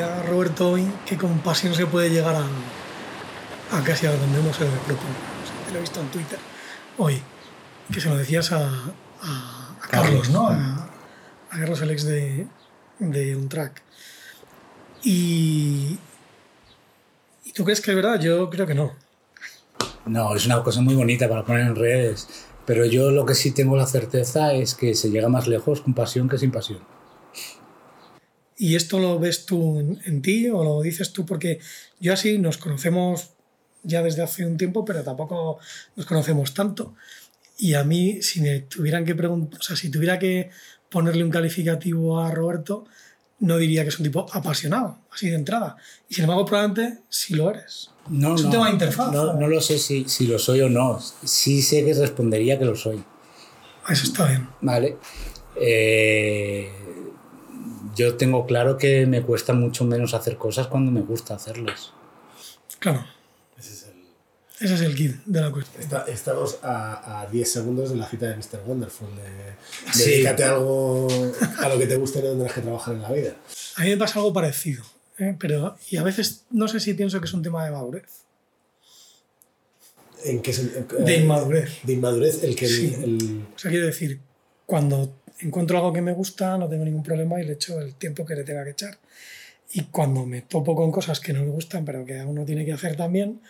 decía Roberto hoy que con pasión se puede llegar a, a casi a donde uno se propone. O sea, te lo he visto en Twitter hoy, que se lo decías a, a- a Carlos, ¿no? A, a Carlos, el ex de, de un track. Y, ¿Y tú crees que es verdad? Yo creo que no. No, es una cosa muy bonita para poner en redes. Pero yo lo que sí tengo la certeza es que se llega más lejos con pasión que sin pasión. ¿Y esto lo ves tú en, en ti o lo dices tú? Porque yo así nos conocemos ya desde hace un tiempo, pero tampoco nos conocemos tanto. Y a mí, si me tuvieran que preguntar, o sea, si tuviera que ponerle un calificativo a Roberto, no diría que es un tipo apasionado, así de entrada. Y sin embargo, probablemente sí lo eres. No, Es un no, tema de interfaz. No, no lo sé si, si lo soy o no. Sí sé que respondería que lo soy. Eso está bien. Vale. Eh, yo tengo claro que me cuesta mucho menos hacer cosas cuando me gusta hacerlas. Claro, Ese es el- ese es el kit de la cuestión. Está- estamos a, a 10 segundos de la cita de Mr. Wonderful. De, Sí. Dedícate algo a lo que te guste y no tendrás que trabajar en la vida. A mí me pasa algo parecido, ¿eh? pero y a veces no sé si pienso que es un tema de madurez. ¿En qué sen- De inmadurez. De inmadurez, el que el- Sí. el, O sea, quiero decir, cuando encuentro algo que me gusta, no tengo ningún problema y le echo el tiempo que le tenga que echar. Y cuando me topo con cosas que no me gustan, pero que uno tiene que hacer también,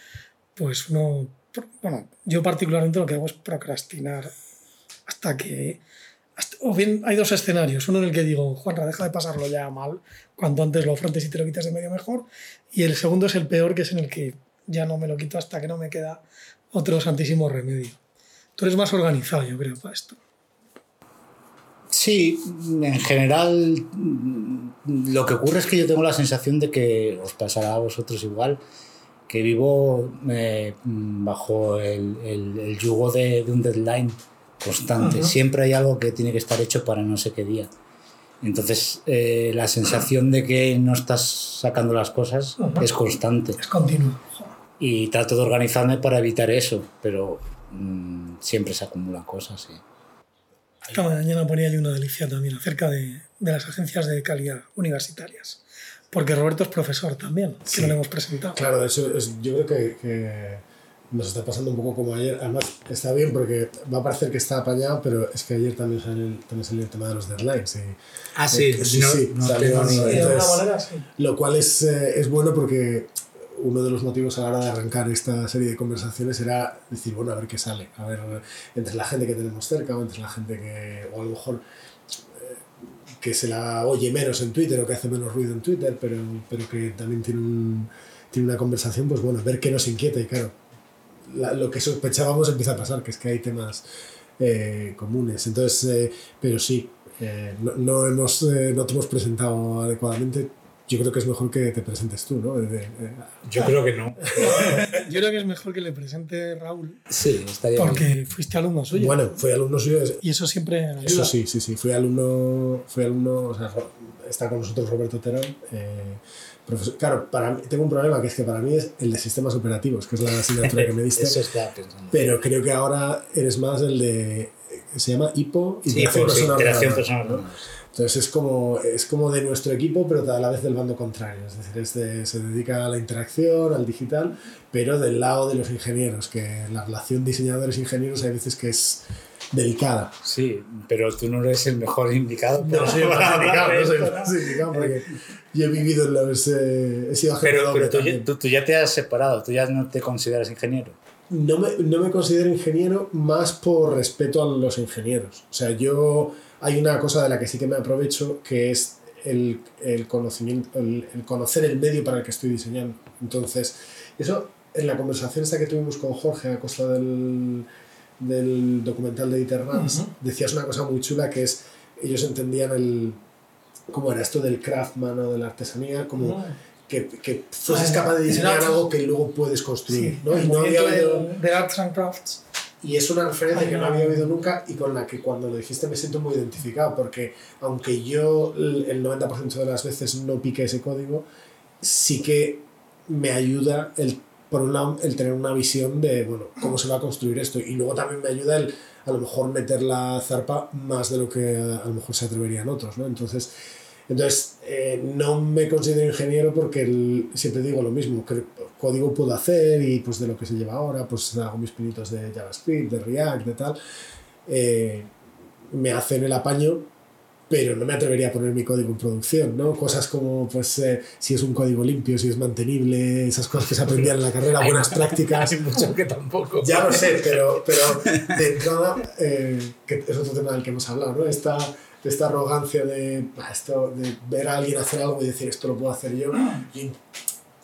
pues uno, bueno, yo particularmente lo que hago es procrastinar hasta que... hasta- o bien hay dos escenarios, uno en el que digo, Juanra, deja de pasarlo ya mal, cuanto antes lo afrontes y te lo quitas de medio mejor, y el segundo es el peor, que es en el que ya no me lo quito hasta que no me queda otro santísimo remedio. Tú eres más organizado, yo creo, para esto. Sí, en general lo que ocurre es que yo tengo la sensación de que os pasará a vosotros igual, que vivo eh, bajo el, el- el yugo de, de un deadline constante. Siempre hay algo que tiene que estar hecho para no sé qué día. Entonces, eh, la sensación de que no estás sacando las cosas es constante. Es continuo. Joder. Y trato de organizarme para evitar eso, pero mm, siempre se acumulan cosas. Sí. Esta mañana ponía yo una delicia también acerca de, de las agencias de calidad universitarias. Porque Roberto es profesor también, que Sí. no le hemos presentado. Claro, eso es, yo creo que, que nos está pasando un poco como ayer. Además, está bien porque va a parecer que está apañado, pero es que ayer también salió el, también salió el tema de los deadlines. y- Ah, sí, sí, sí, salió- Sí, de alguna entonces- manera, sí. Lo cual es, eh, es bueno porque uno de los motivos a la hora de arrancar esta serie de conversaciones era decir, bueno, a ver qué sale, a ver entre la gente que tenemos cerca o entre la gente que, o a lo mejor eh, que se la oye menos en Twitter o que hace menos ruido en Twitter, pero, pero que también tiene, un, tiene una conversación, pues bueno, ver qué nos inquieta y claro, la- lo que sospechábamos empieza a pasar, que es que hay temas eh, comunes. Entonces, eh, pero sí, eh, no, no hemos, eh, no te hemos presentado adecuadamente. Yo creo que es mejor que te presentes tú, ¿no? De- de- de- Yo creo que no. Yo creo que es mejor que le presente Raúl, Sí, estaría bien. porque fuiste alumno suyo. bueno, fui alumno suyo. Y eso siempre ayuda. Eso sí, sí, sí. Fui alumno, fui alumno, o sea, está con nosotros Roberto Terán. eh, profesor. Claro, para mí, tengo un problema que es que para mí es el de sistemas operativos, que es la asignatura que me diste. Eso estaba pensando. Pero creo que ahora eres más el de. Se llama IPO, Sí, Interacción pues, sí, Persona interacción personal. ¿no? Entonces es como, es como de nuestro equipo, pero a la vez del bando contrario. Es decir, es de- se dedica a la interacción, al digital, pero del lado de los ingenieros, que la relación diseñadores-ingenieros hay veces que es delicada. Sí, pero tú no eres el mejor indicado. No soy el más indicado, no soy el más indicado porque yo he vivido en los... eh, he sido Pero, pero tú- tú ya te has separado, tú ya no te consideras ingeniero. No me, no me considero ingeniero más por respeto a los ingenieros. O sea, yo hay una cosa de la que sí que me aprovecho que es el, el conocimiento, el, el conocer el medio para el que estoy diseñando. Entonces, eso en la conversación esta que tuvimos con Jorge a costa del, del documental de Iter Rams, Ujú. decías una cosa muy chula que es, ellos entendían el, ¿cómo era esto del craftman o de la artesanía? Como Ah. que, que fueses Ah, capaz de diseñar algo que luego puedes construir. Sí, ¿no? Y no había movimiento habido- de, de Arts and Crafts. Y es una referencia Ay, que no había oído nunca y con la que cuando lo dijiste me siento muy identificado, porque aunque yo el el 90% de las veces no pique ese código, sí que me ayuda el, por un lado, el tener una visión de, bueno, cómo se va a construir esto. Y luego también me ayuda el, a lo mejor, meter la zarpa más de lo que a lo mejor se atreverían otros, ¿no? Entonces, Entonces, eh, no me considero ingeniero porque el- siempre digo lo mismo, que código puedo hacer y pues de lo que se lleva ahora, pues hago mis pinitos de JavaScript, de React, de tal. Eh, me hacen el apaño, pero no me atrevería a poner mi código en producción, ¿no? Cosas como, pues, eh, si es un código limpio, si es mantenible, esas cosas que se aprendían en la carrera, buenas prácticas. Hay mucho que tampoco. Ya lo sé, pero, pero de entrada, eh, que es otro tema del que hemos hablado, ¿no? Esta, esta arrogancia de, "Ah, esto, de ver a alguien hacer algo y decir esto lo puedo hacer yo. Y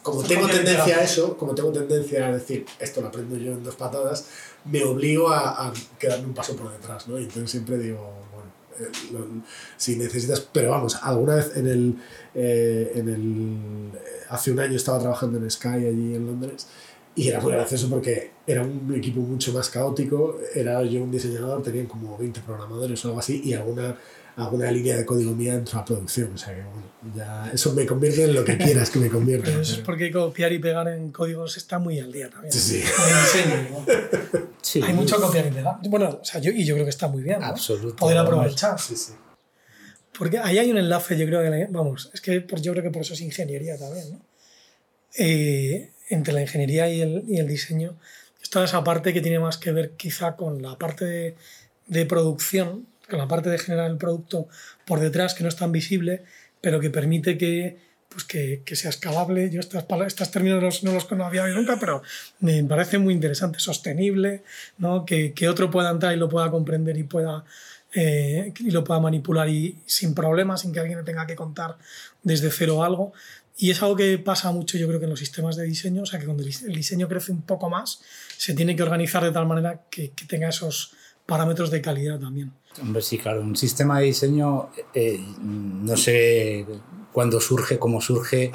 como tengo tendencia a eso, como tengo tendencia a decir esto lo aprendo yo en dos patadas, me obligo a, a quedarme un paso por detrás, ¿no? Y entonces siempre digo, bueno, eh, lo- si necesitas, pero vamos, alguna vez en el, eh, en el, hace un año estaba trabajando en Sky allí en Londres y era muy gracioso porque era un equipo mucho más caótico, era yo un diseñador, tenían como 20 programadores o algo así y alguna, alguna línea de código mía entró a producción, o sea que bueno, ya eso me convierte en lo que quieras que me convierta. Pero eso es pero- porque copiar y pegar en códigos está muy al día también. Sí, sí. Diseño. Sí, Hay mucho copiar y pegar. Bueno, o sea, yo, y yo creo que está muy bien. ¿no? Absoluto. Poder aprovechar. Sí, sí. Porque ahí hay un enlace, yo creo que, vamos, es que por- yo creo que por eso es ingeniería también, ¿no? Eh, entre la ingeniería y el, y el diseño, es toda esa parte que tiene más que ver quizá con la parte de, de producción, con la parte de generar el producto por detrás, que no es tan visible, pero que permite que, pues que, que sea escalable. Yo estas, estos términos los- no los había oído nunca, pero me parece muy interesante, sostenible, ¿no? que, que otro pueda entrar y lo pueda comprender y pueda eh, y lo pueda manipular y sin problemas, sin que alguien le tenga que contar desde cero algo. Y es algo que pasa mucho, yo creo que en los sistemas de diseño, o sea, que cuando el diseño crece un poco más, se tiene que organizar de tal manera que, que tenga esos parámetros de calidad también. Hombre, sí, claro, un sistema de diseño, eh, no sé cuándo surge, cómo surge,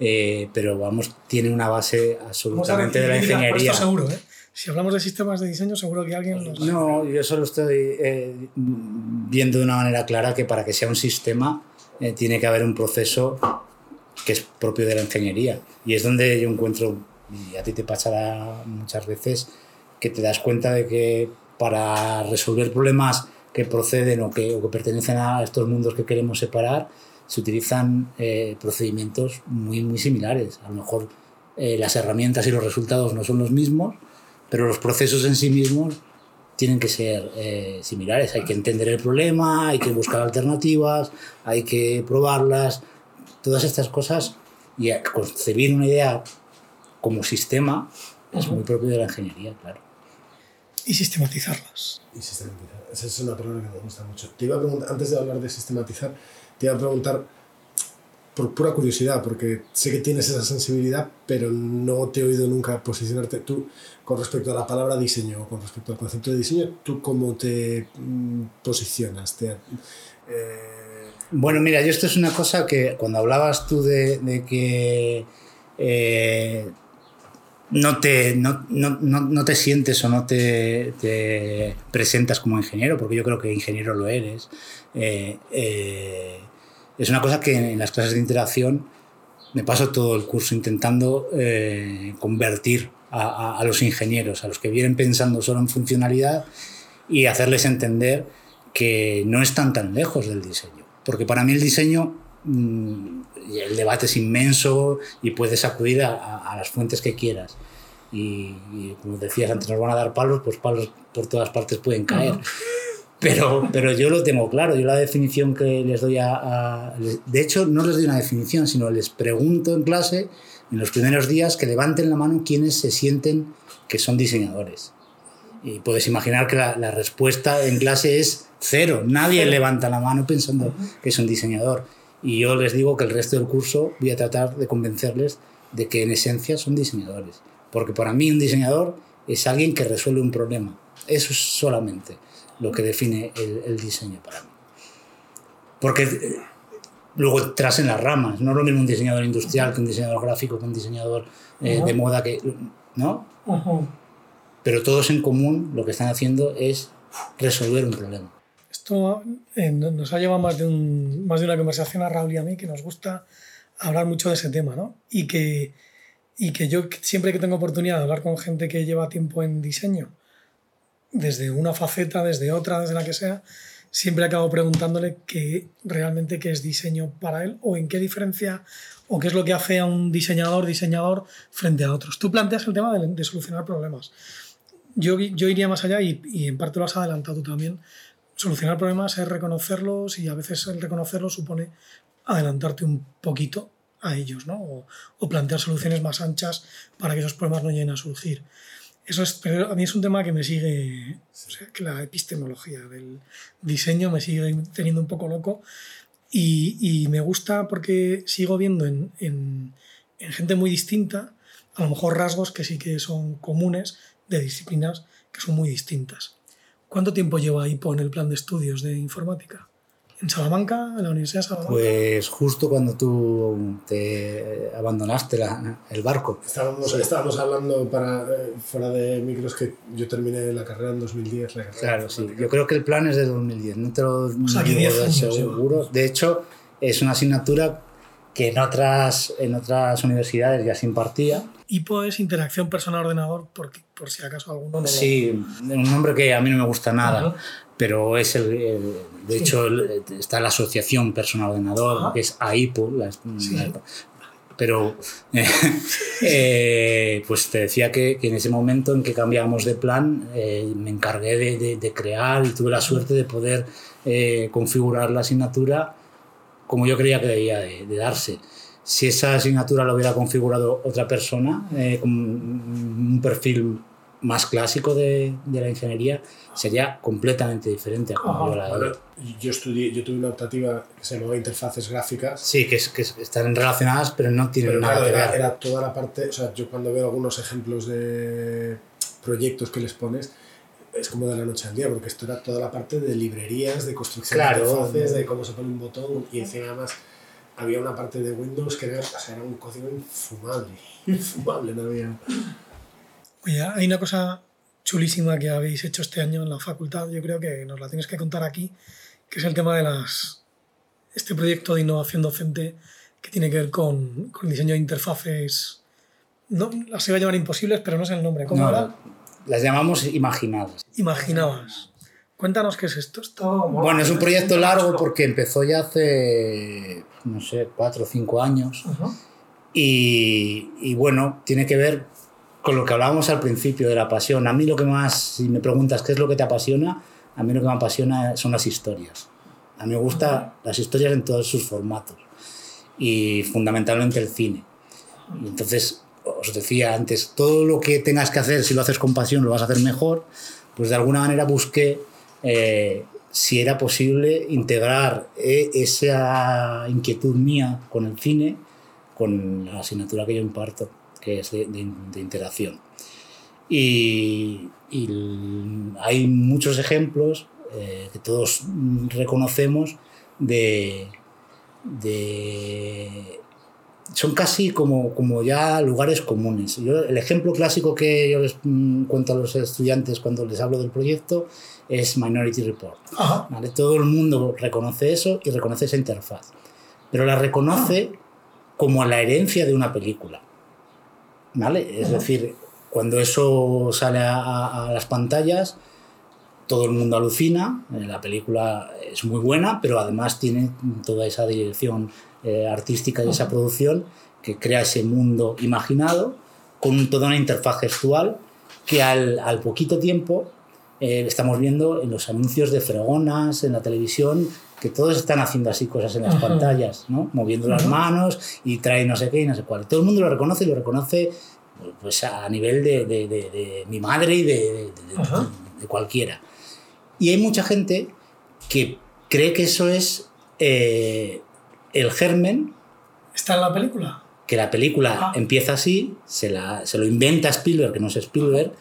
eh, pero vamos, tiene una base absolutamente de la ingeniería. esto seguro, ¿eh? Si hablamos de sistemas de diseño, seguro que alguien nos... No, yo solo estoy eh, viendo de una manera clara que para que sea un sistema tiene que haber un proceso que es propio de la ingeniería. Y es donde yo encuentro, y a ti te pasará muchas veces, que te das cuenta de que para resolver problemas que proceden o que, o que pertenecen a estos mundos que queremos separar, se utilizan eh, procedimientos muy, muy similares. A lo mejor eh, las herramientas y los resultados no son los mismos, pero los procesos en sí mismos tienen que ser eh, similares. Hay que entender el problema, hay que buscar alternativas, hay que probarlas, todas estas cosas y concebir una idea como sistema es muy propio de la ingeniería, claro. Y sistematizarlas. Y sistematizar. Esa es una palabra que me gusta mucho. Te iba a preguntar, antes de hablar de sistematizar, te iba a preguntar por pura curiosidad, porque sé que tienes esa sensibilidad, pero no te he oído nunca posicionarte tú con respecto a la palabra diseño o con respecto al concepto de diseño. ¿Tú cómo te mm, posicionas? Te, eh, Bueno, mira, yo esto es una cosa que cuando hablabas tú de, de que eh, no, te, no, no, no, te sientes o no te, presentas como ingeniero, porque yo creo que ingeniero lo eres, eh, eh, es una cosa que en las clases de interacción me paso todo el curso intentando eh, convertir a, a- a los ingenieros, a los que vienen pensando solo en funcionalidad y hacerles entender que no están tan lejos del diseño. Porque para mí el diseño, el debate es inmenso y puedes acudir a, a- a las fuentes que quieras. Y, y como decías antes, nos van a dar palos, pues palos por todas partes pueden caer. Pero, pero yo lo tengo claro, yo la definición que les doy a, a- De hecho, no les doy una definición, sino les pregunto en clase, en los primeros días, que levanten la mano quienes se sienten que son diseñadores. Y puedes imaginar que la, la respuesta en clase es cero. Nadie levanta la mano pensando que es un diseñador. Y yo les digo que el resto del curso voy a tratar de convencerles de que en esencia son diseñadores. Porque para mí un diseñador es alguien que resuelve un problema. Eso es solamente lo que define el, el diseño para mí. Porque eh, luego entras en las ramas. No es lo mismo un diseñador industrial que un diseñador gráfico, que un diseñador eh, de moda, que, ¿no? Pero todos en común lo que están haciendo es resolver un problema. Esto eh, no- nos ha llevado más de, un- más de una conversación a Raúl y a mí que nos gusta hablar mucho de ese tema, ¿no? Y que, y que yo siempre que tengo oportunidad de hablar con gente que lleva tiempo en diseño, desde una faceta, desde otra, desde la que sea, siempre acabo preguntándole qué realmente qué es diseño para él o en qué diferencia o qué es lo que hace a un diseñador diseñador frente a otros. Tú planteas el tema de, solucionar problemas. Yo, yo, iría más allá y, y, en parte lo has adelantado también. Solucionar problemas es reconocerlos y a veces el reconocerlos supone adelantarte un poquito a ellos, ¿no? O, plantear soluciones más anchas para que esos problemas no lleguen a surgir. Eso es, a mí es un tema que me sigue, o sea, que la epistemología del diseño me sigue teniendo un poco loco y, me gusta porque sigo viendo en, en, en, gente muy distinta, a lo mejor rasgos que sí que son comunes de disciplinas que son muy distintas. ¿Cuánto tiempo lleva IPO en el plan de estudios de informática? ¿En Salamanca, en la Universidad de Salamanca? Pues justo cuando tú te abandonaste la, el barco. Estábamos, estábamos hablando para, eh, fuera de micros que yo terminé la carrera en 2010. La claro, sí. Yo creo que el plan es de 2010. No te lo o sea, que 10 años, seguro. De hecho, es una asignatura que en otras, en otras universidades ya se impartía. IPO es interacción persona-ordenador, por, por si acaso alguno no Sí, un nombre que a mí no me gusta nada. Pero es el, el de sí. hecho el, está la asociación personal ordenador Ajá. que es AIPO la, sí. la, pero eh, eh, pues te decía que, que, en ese momento en que cambiamos de plan eh, me encargué de, de, de, crear y tuve la suerte de poder eh, configurar la asignatura como yo creía que debía de, darse. Si esa asignatura la hubiera configurado otra persona eh, con un perfil más clásico de, de, la ingeniería sería completamente diferente a como yo la bueno, yo estudié yo tuve una optativa que se llamaba interfaces gráficas. Sí que, es, que están relacionadas pero no tienen pero nada claro, que era, ver. era toda la parte o sea yo cuando veo algunos ejemplos de proyectos que les pones es como de la noche al día, porque esto era toda la parte de librerías, de construcción claro, de interfaces, de cómo se pone un botón, y encima además había una parte de Windows que era, o sea, era un código infumable, infumable, no había... Oye, hay una cosa chulísima que habéis hecho este año en la facultad, yo creo que nos la tienes que contar aquí, que es el tema de las este proyecto de innovación docente que tiene que ver con, con diseño de interfaces. No, las iba a llamar imposibles, pero no sé el nombre. ¿Cómo no, era? Las llamamos imaginadas. Imaginadas. Cuéntanos qué es esto. esto bueno, es un proyecto largo porque empezó ya hace, no sé, cuatro o cinco años. Uh -huh. y, y, bueno, tiene que ver con lo que hablábamos al principio de la pasión. A mí lo que más, si me preguntas qué es lo que te apasiona, a mí lo que me apasiona son las historias. A mí me gustan uh -huh. las historias en todos sus formatos y fundamentalmente el cine. Y entonces, os decía antes, todo lo que tengas que hacer, si lo haces con pasión, lo vas a hacer mejor. Pues de alguna manera busqué eh, si era posible integrar eh, esa inquietud mía con el cine, con la asignatura que yo imparto que es de, de, interacción. Y, y, hay muchos ejemplos eh, que todos reconocemos de, de, son casi como, como ya lugares comunes. Yo, el ejemplo clásico que yo les mm, cuento a los estudiantes cuando les hablo del proyecto es Minority Report. ¿vale? Todo el mundo reconoce eso y reconoce esa interfaz, pero la reconoce como la herencia de una película. ¿vale? Es decir, cuando eso sale a, a, las pantallas, todo el mundo alucina, eh, la película es muy buena, pero además tiene toda esa dirección eh, artística y esa producción que crea ese mundo imaginado con toda una interfaz gestual que al, al poquito tiempo eh, estamos viendo en los anuncios de fregonas, en la televisión, que todos están haciendo así cosas en las Ajá. pantallas, ¿no? moviendo Ajá. las manos y trae no sé qué y no sé cuál. Todo el mundo lo reconoce y lo reconoce pues, a nivel de, de, de, de mi madre y de, cualquiera. Y hay mucha gente que cree que eso es eh, el germen. ¿Está en la película? Que la película ah. empieza así, se, la, se, lo inventa Spielberg, que no es Spielberg,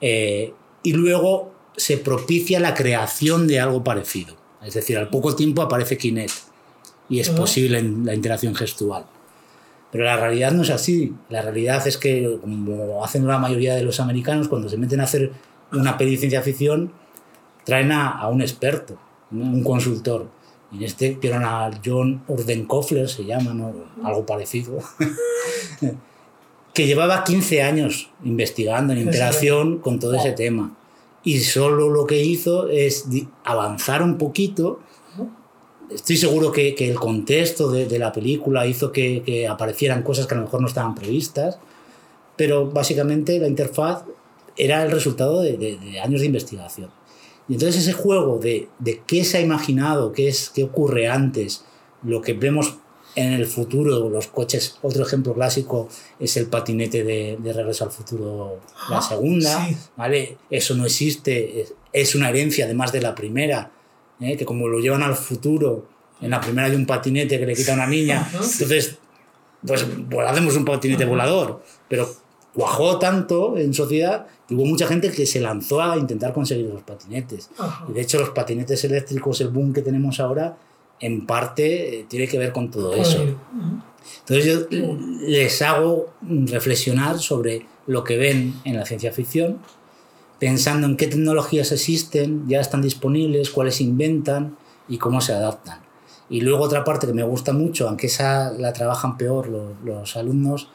eh, y luego se propicia la creación de algo parecido. Es decir, al poco tiempo aparece Kinect y es uh -huh. posible la interacción gestual. Pero la realidad no es así. La realidad es que, como hacen la mayoría de los americanos, cuando se meten a hacer una peli de ciencia ficción, traen a, a un experto, ¿no? un consultor. Y en este vieron a John Urdenkofler, se llama, ¿no? algo parecido, que llevaba 15 años investigando en interacción con todo ese tema y solo lo que hizo es avanzar un poquito. Estoy seguro que, que el contexto de, de, la película hizo que, que, aparecieran cosas que a lo mejor no estaban previstas, pero básicamente la interfaz era el resultado de, de años de investigación. Y entonces ese juego de, de qué se ha imaginado, qué, es, qué ocurre antes, lo que vemos en el futuro, los coches, otro ejemplo clásico es el patinete de, de Regreso al Futuro, la segunda, sí. ¿vale? Eso no existe, es, es, una herencia además de la primera, ¿eh? que como lo llevan al futuro, en la primera hay un patinete que le quita a una niña, entonces, pues, pues hacemos un patinete volador, pero cuajó tanto en sociedad que hubo mucha gente que se lanzó a intentar conseguir los patinetes. Y de hecho los patinetes eléctricos, el boom que tenemos ahora, en parte eh, tiene que ver con todo eso. Entonces yo les hago reflexionar sobre lo que ven en la ciencia ficción, pensando en qué tecnologías existen, ya están disponibles, cuáles inventan y cómo se adaptan. Y luego otra parte que me gusta mucho, aunque esa la trabajan peor los, los alumnos,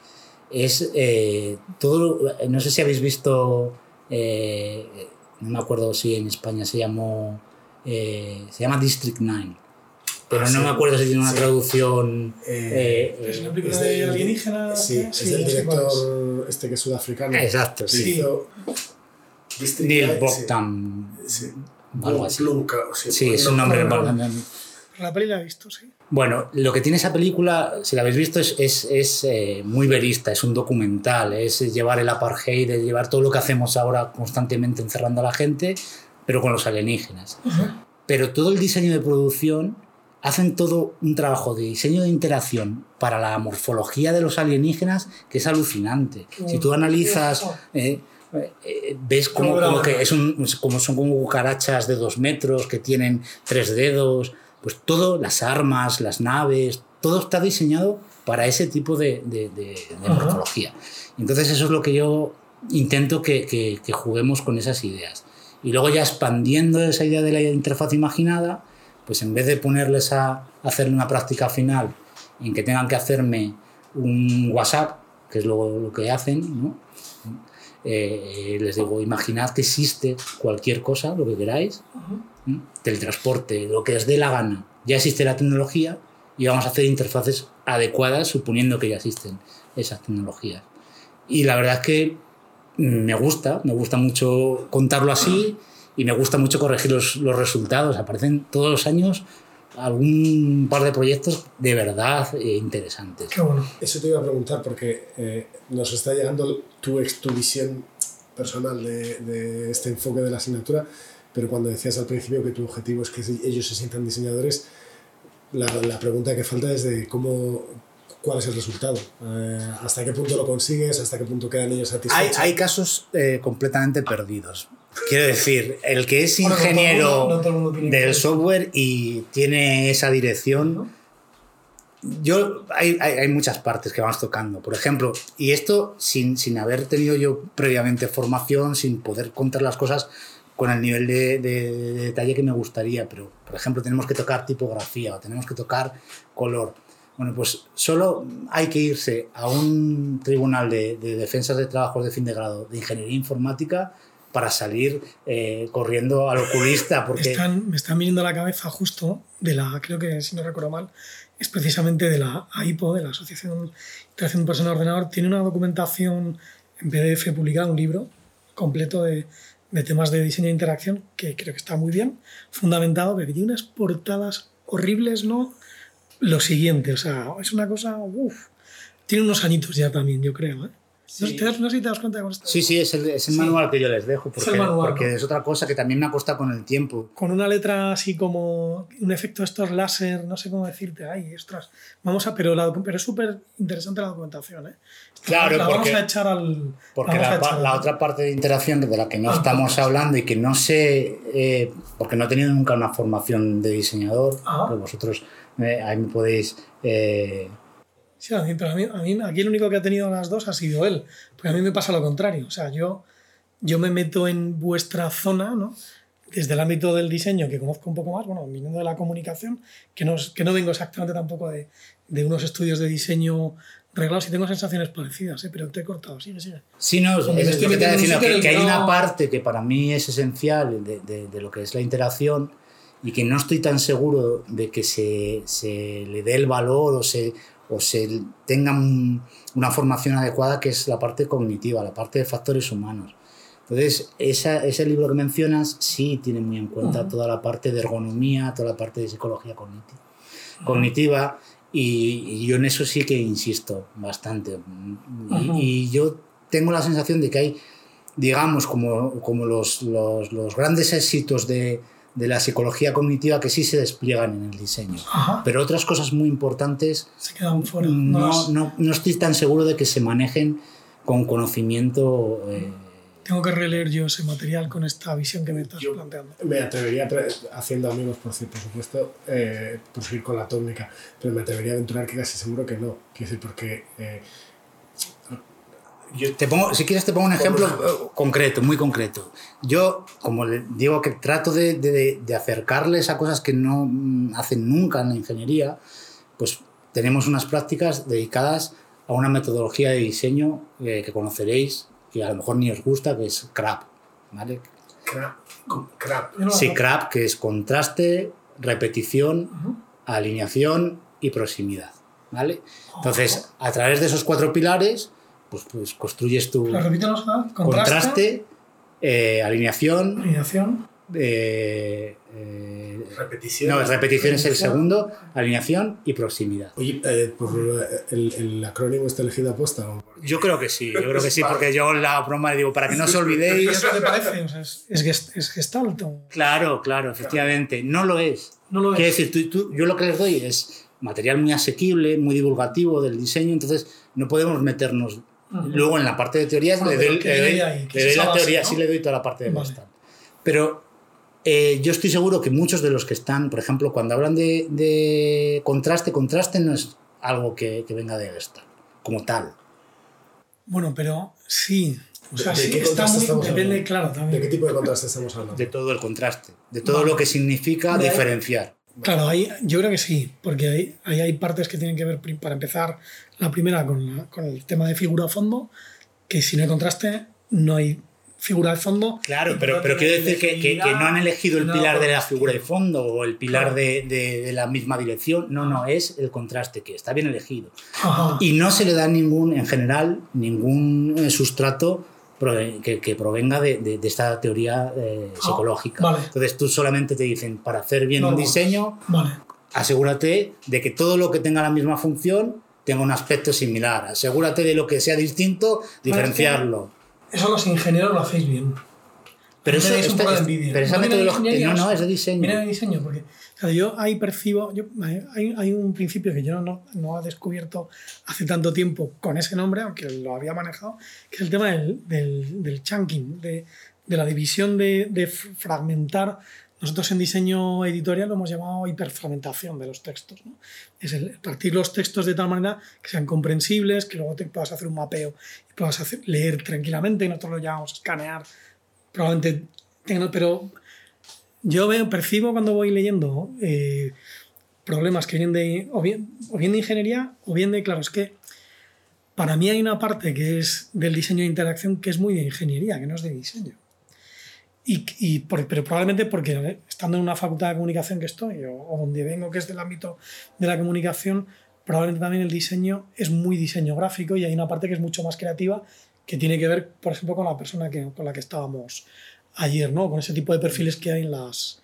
es eh, todo, no sé si habéis visto, eh, no me acuerdo si en España se llamó, eh, se llama District 9 pero ah, no sí. me acuerdo si tiene una sí. traducción. Eh, ¿Es una película de, de alienígena? Sí, es sí, el director este que es sudafricano. Exacto, sí. Neil Bogdan. Sí. Algo así. Blumka, sí, es un nombre. La peli la he visto, sí. Bueno, lo que tiene esa película, si la habéis visto, es, es, es eh, muy verista, es un documental, es llevar el apartheid, es llevar todo lo que hacemos ahora constantemente encerrando a la gente, pero con los alienígenas. Uh -huh. Pero todo el diseño de producción hacen todo un trabajo de diseño de interacción para la morfología de los alienígenas que es alucinante. Uh. Si tú analizas... Eh, eh, ves como, como que es un, como son como cucarachas de dos metros que tienen tres dedos, pues todo, las armas, las naves, todo está diseñado para ese tipo de, de, de, de morfología. Entonces eso es lo que yo intento que, que, que, juguemos con esas ideas. Y luego ya expandiendo esa idea de la interfaz imaginada, pues en vez de ponerles a hacer una práctica final en que tengan que hacerme un WhatsApp, que es lo, lo que hacen, ¿no? Eh, les digo, imaginad que existe cualquier cosa, lo que queráis, uh -huh. Teletransporte, lo que os dé la gana. Ya existe la tecnología y vamos a hacer interfaces adecuadas suponiendo que ya existen esas tecnologías. Y la verdad es que me gusta, me gusta mucho contarlo así y me gusta mucho corregir los, los resultados. Aparecen todos los años algún par de proyectos de verdad eh, interesantes. Qué bueno. Eso te iba a preguntar porque eh, nos está llegando tu, tu visión personal de, de, este enfoque de la asignatura, pero cuando decías al principio que tu objetivo es que ellos se sientan diseñadores, la, la pregunta que falta es de cómo, cuál es el resultado, eh, hasta qué punto lo consigues, hasta qué punto quedan ellos satisfechos. Hay, hay casos eh, completamente perdidos. Quiero decir, el que es ingeniero bueno, no no del software y tiene esa dirección, yo hay, hay, hay, muchas partes que vamos tocando. Por ejemplo, y esto sin, sin haber tenido yo previamente formación, sin poder contar las cosas con el nivel de, de, de detalle que me gustaría, pero por ejemplo tenemos que tocar tipografía o tenemos que tocar color. Bueno, pues solo hay que irse a un tribunal de, de defensas de trabajos de fin de grado de ingeniería informática para salir eh, corriendo al oculista. Porque... Me están viniendo a la cabeza justo de la, creo que si no recuerdo mal, es precisamente de la AIPO, de la Asociación de Interacción Persona Ordenador, tiene una documentación en PDF publicada, un libro completo de, de temas de diseño e interacción, que creo que está muy bien, fundamentado, pero que tiene unas portadas horribles, ¿no? Lo siguiente, o sea, es una cosa, uff, tiene unos añitos ya también, yo creo, ¿eh? Sí. No, no sé si te das cuenta con esto. Sí, sí, es el, es el sí. manual que yo les dejo, porque es, manual, porque ¿no? es otra cosa que también me ha costado con el tiempo. Con una letra así como un efecto de estos láser, no sé cómo decirte, ay, ostras, vamos a, pero, la, pero es súper interesante la documentación, ¿eh? Claro, la, porque, vamos a echar al... Porque la, echar la, otra parte de interacción de la que no ah, estamos hablando y que no sé, eh, porque no he tenido nunca una formación de diseñador, ah. pero vosotros eh, ahí me podéis... Eh, Sí, a mí, pero a mí, a mí, aquí el único que ha tenido las dos ha sido él. Porque a mí me pasa lo contrario. O sea, yo, yo me meto en vuestra zona, ¿no? Desde el ámbito del diseño, que conozco un poco más, bueno, viniendo de la comunicación, que no, que no vengo exactamente tampoco de, de unos estudios de diseño reglados y tengo sensaciones parecidas, ¿eh? pero te he cortado, sigue, sigue. Sí, no, es, Como me es que te sitio en que, que hay una no- parte que para mí es esencial de, de- de lo que es la interacción y que no estoy tan seguro de que se, se le dé el valor o se, o se tenga un- una formación adecuada, que es la parte cognitiva, la parte de factores humanos. Entonces, esa- ese libro que mencionas sí tiene muy en cuenta Ujú. toda la parte de ergonomía, toda la parte de psicología cogniti- cognitiva. Y, y yo en eso sí que insisto bastante. Y, Ujú. y yo tengo la sensación de que hay, digamos, como, como los, los, los grandes éxitos de, de la psicología cognitiva que sí se despliegan en el diseño. Ajá, Pero otras cosas muy importantes se quedan fuera. No, no, no, no estoy tan seguro de que se manejen con conocimiento. eh, Tengo que releer yo ese material con esta visión que me estás Yo- planteando. Me atrevería, haciendo amigos, por, ci- por supuesto, eh, por seguir con la técnica, pero me atrevería a aventurar que casi seguro que no. Quiero decir, porque eh, yo Te pongo, si quieres te pongo un ejemplo eh, concreto, muy concreto. Yo, como le digo que trato de, de- de acercarles a cosas que no mm, hacen nunca en la ingeniería, pues tenemos unas prácticas dedicadas a una metodología de diseño eh, que conoceréis, que a lo mejor ni os gusta, que es CRAP. ¿vale? crap, Sí, CRAP, que es contraste, repetición, alineación y proximidad. ¿vale? Entonces, a través de esos cuatro pilares, pues, pues construyes tu. Contraste, contraste, eh, alineación, alineación, eh, eh, Repetición. no, repetición es el segundo, alineación y proximidad. Oye, eh, por el, el acrónimo está elegido a posta. ¿o? Yo creo que sí, yo creo que sí, porque yo la broma le digo, para que no os olvidéis. ¿Eso te parece? O sea, es, es, gest- es gestalt. o- Claro, claro, efectivamente, no lo es. No lo Quiero es. decir, tú- tú- yo lo que les doy es material muy asequible, muy divulgativo del diseño, entonces no podemos meternos. Luego en la parte de teorías Bueno, le doy, le doy- ahí, le doy la base, teoría, ¿no? sí le doy toda la parte de Vale. Gestalt. Pero eh, yo estoy seguro que muchos de los que están, por ejemplo, cuando hablan de, de contraste, contraste no es algo que, que venga de Gestalt, como tal. Bueno, pero sí. O sea, ¿De sí qué está muy. Depende, claro, ¿De qué también. tipo de contraste estamos hablando? De todo el contraste, de todo Vale. lo que significa Vale. diferenciar. Claro, ahí, yo creo que sí, porque ahí, ahí hay partes que tienen que ver, para empezar, la primera con, la- con el tema de figura a fondo, que si no hay contraste, no hay figura de fondo. Claro, pero, pero quiero decir que, que- que no han elegido el no, pilar de la figura de fondo o el pilar Claro. de, de- de la misma dirección. No, no, es el contraste, que está bien elegido. Ajá. Y no se le da ningún, en general, ningún eh, sustrato que, que provenga de, de- de esta teoría eh, psicológica. vale. Entonces tú solamente te dicen, para hacer bien No, un diseño, Vale. asegúrate de que todo lo que tenga la misma función tenga un aspecto similar. Asegúrate de lo que sea distinto, diferenciarlo. Eso los ingenieros lo hacéis bien. Pero eso dais un poco de es- envidia. pero No de no, no, es de diseño. Viene de diseño, porque claro, yo ahí percibo, yo, hay, hay un principio que yo no, no he descubierto hace tanto tiempo con ese nombre, aunque lo había manejado, que es el tema del, del, del chunking, de, de la división de, de fragmentar. Nosotros en diseño editorial lo hemos llamado hiperfragmentación de los textos. Es partir los textos de tal manera que sean comprensibles, que luego te puedas hacer un mapeo y puedas hacer- leer tranquilamente, nosotros lo llamamos escanear. Probablemente pero yo veo, percibo cuando voy leyendo eh, problemas que vienen de o bien de ingeniería o bien de, claro, es que para mí hay una parte que es del diseño de interacción que es muy de ingeniería, que no es de diseño. Y, y pero probablemente porque eh, estando en una facultad de comunicación que estoy o, o donde vengo que es del ámbito de la comunicación, probablemente también el diseño es muy diseño gráfico y hay una parte que es mucho más creativa que tiene que ver, por ejemplo, con la persona que, con la que estábamos ayer, ¿no? Con ese tipo de perfiles que hay en las,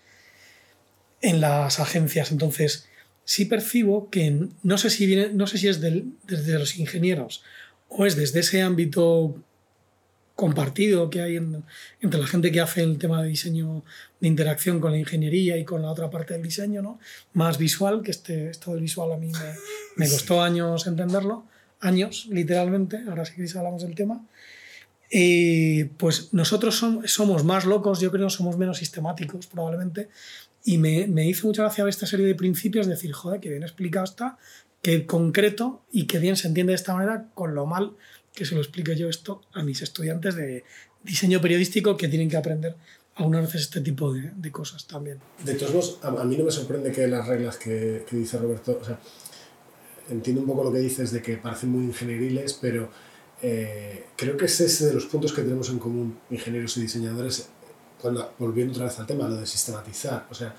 en las agencias. Entonces, sí percibo que no sé si, viene, no sé si es del- desde los ingenieros o es desde ese ámbito compartido que hay en- entre la gente que hace el tema de diseño de interacción con la ingeniería y con la otra parte del diseño, ¿no? más visual, que este, esto del visual a mí me, me costó años entenderlo, años literalmente, ahora sí que hablamos del tema. Eh, pues nosotros som- somos más locos, yo creo, somos menos sistemáticos probablemente, y me, me hizo mucha gracia ver esta serie de principios, decir, joder, que bien explicado está, que concreto y que bien se entiende de esta manera, con lo mal que se lo explique yo esto a mis estudiantes de diseño periodístico que tienen que aprender algunas veces este tipo de, de cosas también. De todos modos, a, a mí no me sorprende que las reglas que, que dice Roberto, o sea, entiendo un poco lo que dices de que parecen muy ingenieriles, pero eh, creo que es ese de los puntos que tenemos en común, ingenieros y diseñadores, cuando, volviendo otra vez al tema, lo de sistematizar. O sea,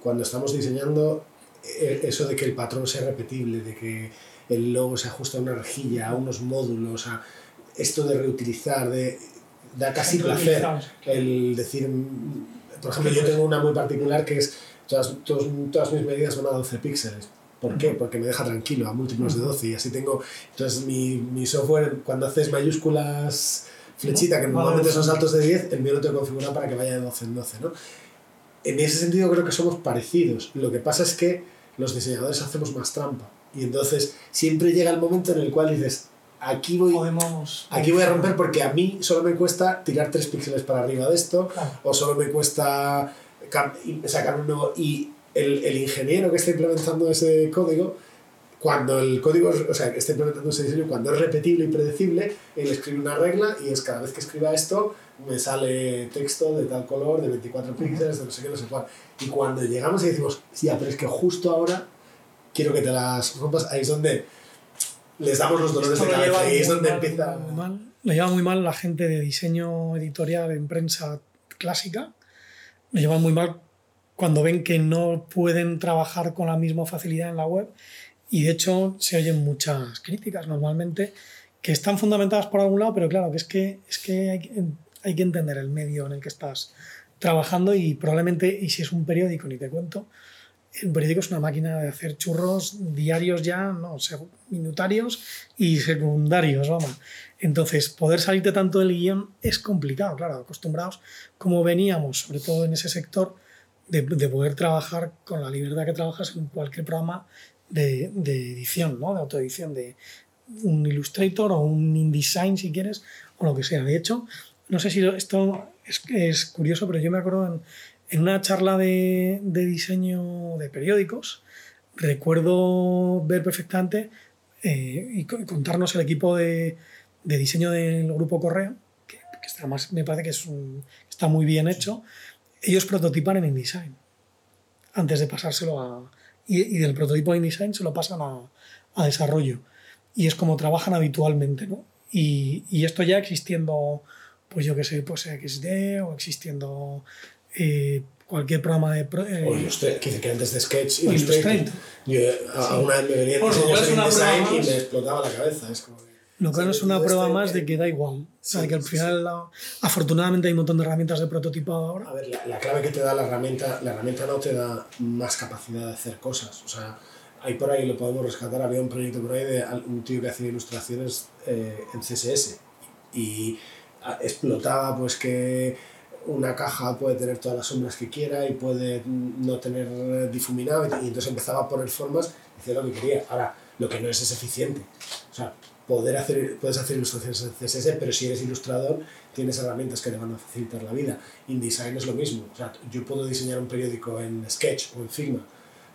cuando estamos diseñando, eh, eso de que el patrón sea repetible, de que el logo se ajusta a una rejilla, a unos módulos, a esto de reutilizar, de da casi placer el decir, por ejemplo, yo tengo una muy particular que es todas, todas mis medidas van a 12 píxeles. ¿Por qué? Porque me deja tranquilo a múltiplos de 12 y así tengo. Entonces, mi, mi software, cuando haces mayúsculas flechita, que normalmente son saltos de 10, el mío lo tengo configurado para que vaya de 12 en 12, ¿no? En ese sentido, creo que somos parecidos. Lo que pasa es que los diseñadores hacemos más trampa. Y entonces, siempre llega el momento en el cual dices, aquí voy, aquí voy a romper porque a mí solo me cuesta tirar 3 píxeles para arriba de esto, o solo me cuesta sacar un nuevo. Y el, el, ingeniero que está implementando ese código, cuando el código, o sea, que está implementando ese diseño, cuando es repetible y predecible, él escribe una regla y es cada vez que escriba esto, me sale texto de tal color, de 24 píxeles, de no sé qué, no sé cuál. Y cuando llegamos y decimos, sí, pero es que justo ahora quiero que te las rompas, ahí es donde les damos los dolores de cabeza y es donde empieza... Mal, lo lleva muy mal la gente de diseño editorial en prensa clásica, lo lleva muy mal cuando ven que no pueden trabajar con la misma facilidad en la web. Y de hecho se oyen muchas críticas normalmente que están fundamentadas por algún lado, pero claro, que es que, es que hay, hay que entender el medio en el que estás trabajando y probablemente, y si es un periódico, ni te cuento, un periódico es una máquina de hacer churros diarios ya, no, minutarios y secundarios, vamos. Entonces, poder salirte tanto del guion es complicado, claro, acostumbrados como veníamos, sobre todo en ese sector, de, de, poder trabajar con la libertad que trabajas en cualquier programa de, de edición, ¿no? de autoedición, de un Illustrator o un InDesign si quieres, o lo que sea. De hecho, no sé si esto es, es curioso, pero yo me acuerdo en, en una charla de, de, diseño de periódicos, recuerdo ver perfectamente eh, y contarnos el equipo de, de, diseño del grupo Correo, que, que está más, me parece que es está muy bien hecho, ellos prototipan en InDesign antes de pasárselo a... Y, y del prototipo de InDesign se lo pasan a, a, desarrollo. Y es como trabajan habitualmente, ¿no? Y, y esto ya existiendo, pues yo qué sé, pues XD o existiendo eh, cualquier programa de... Eh, o usted, que que antes de Sketch, Illustrator. Yo a una vez me venía Bueno, en prueba y me explotaba la cabeza. Es como... que- Lo que Sí, es una prueba este- más de que da igual. O sea, Sí, que al sí, final, la- afortunadamente, hay un montón de herramientas de prototipado ahora. A ver, la, la clave que te da la herramienta, la herramienta no te da más capacidad de hacer cosas. O sea, ahí por ahí lo podemos rescatar. Había un proyecto por ahí de un tío que hacía ilustraciones eh, en CSS y explotaba pues que una caja puede tener todas las sombras que quiera y puede no tener difuminado y, y entonces empezaba a poner formas y hacía lo que quería. Ahora, lo que no es es eficiente. O sea, poder hacer, puedes hacer ilustraciones en CSS, pero si eres ilustrador tienes herramientas que te van a facilitar la vida. InDesign es lo mismo. O sea, yo puedo diseñar un periódico en Sketch o en Figma,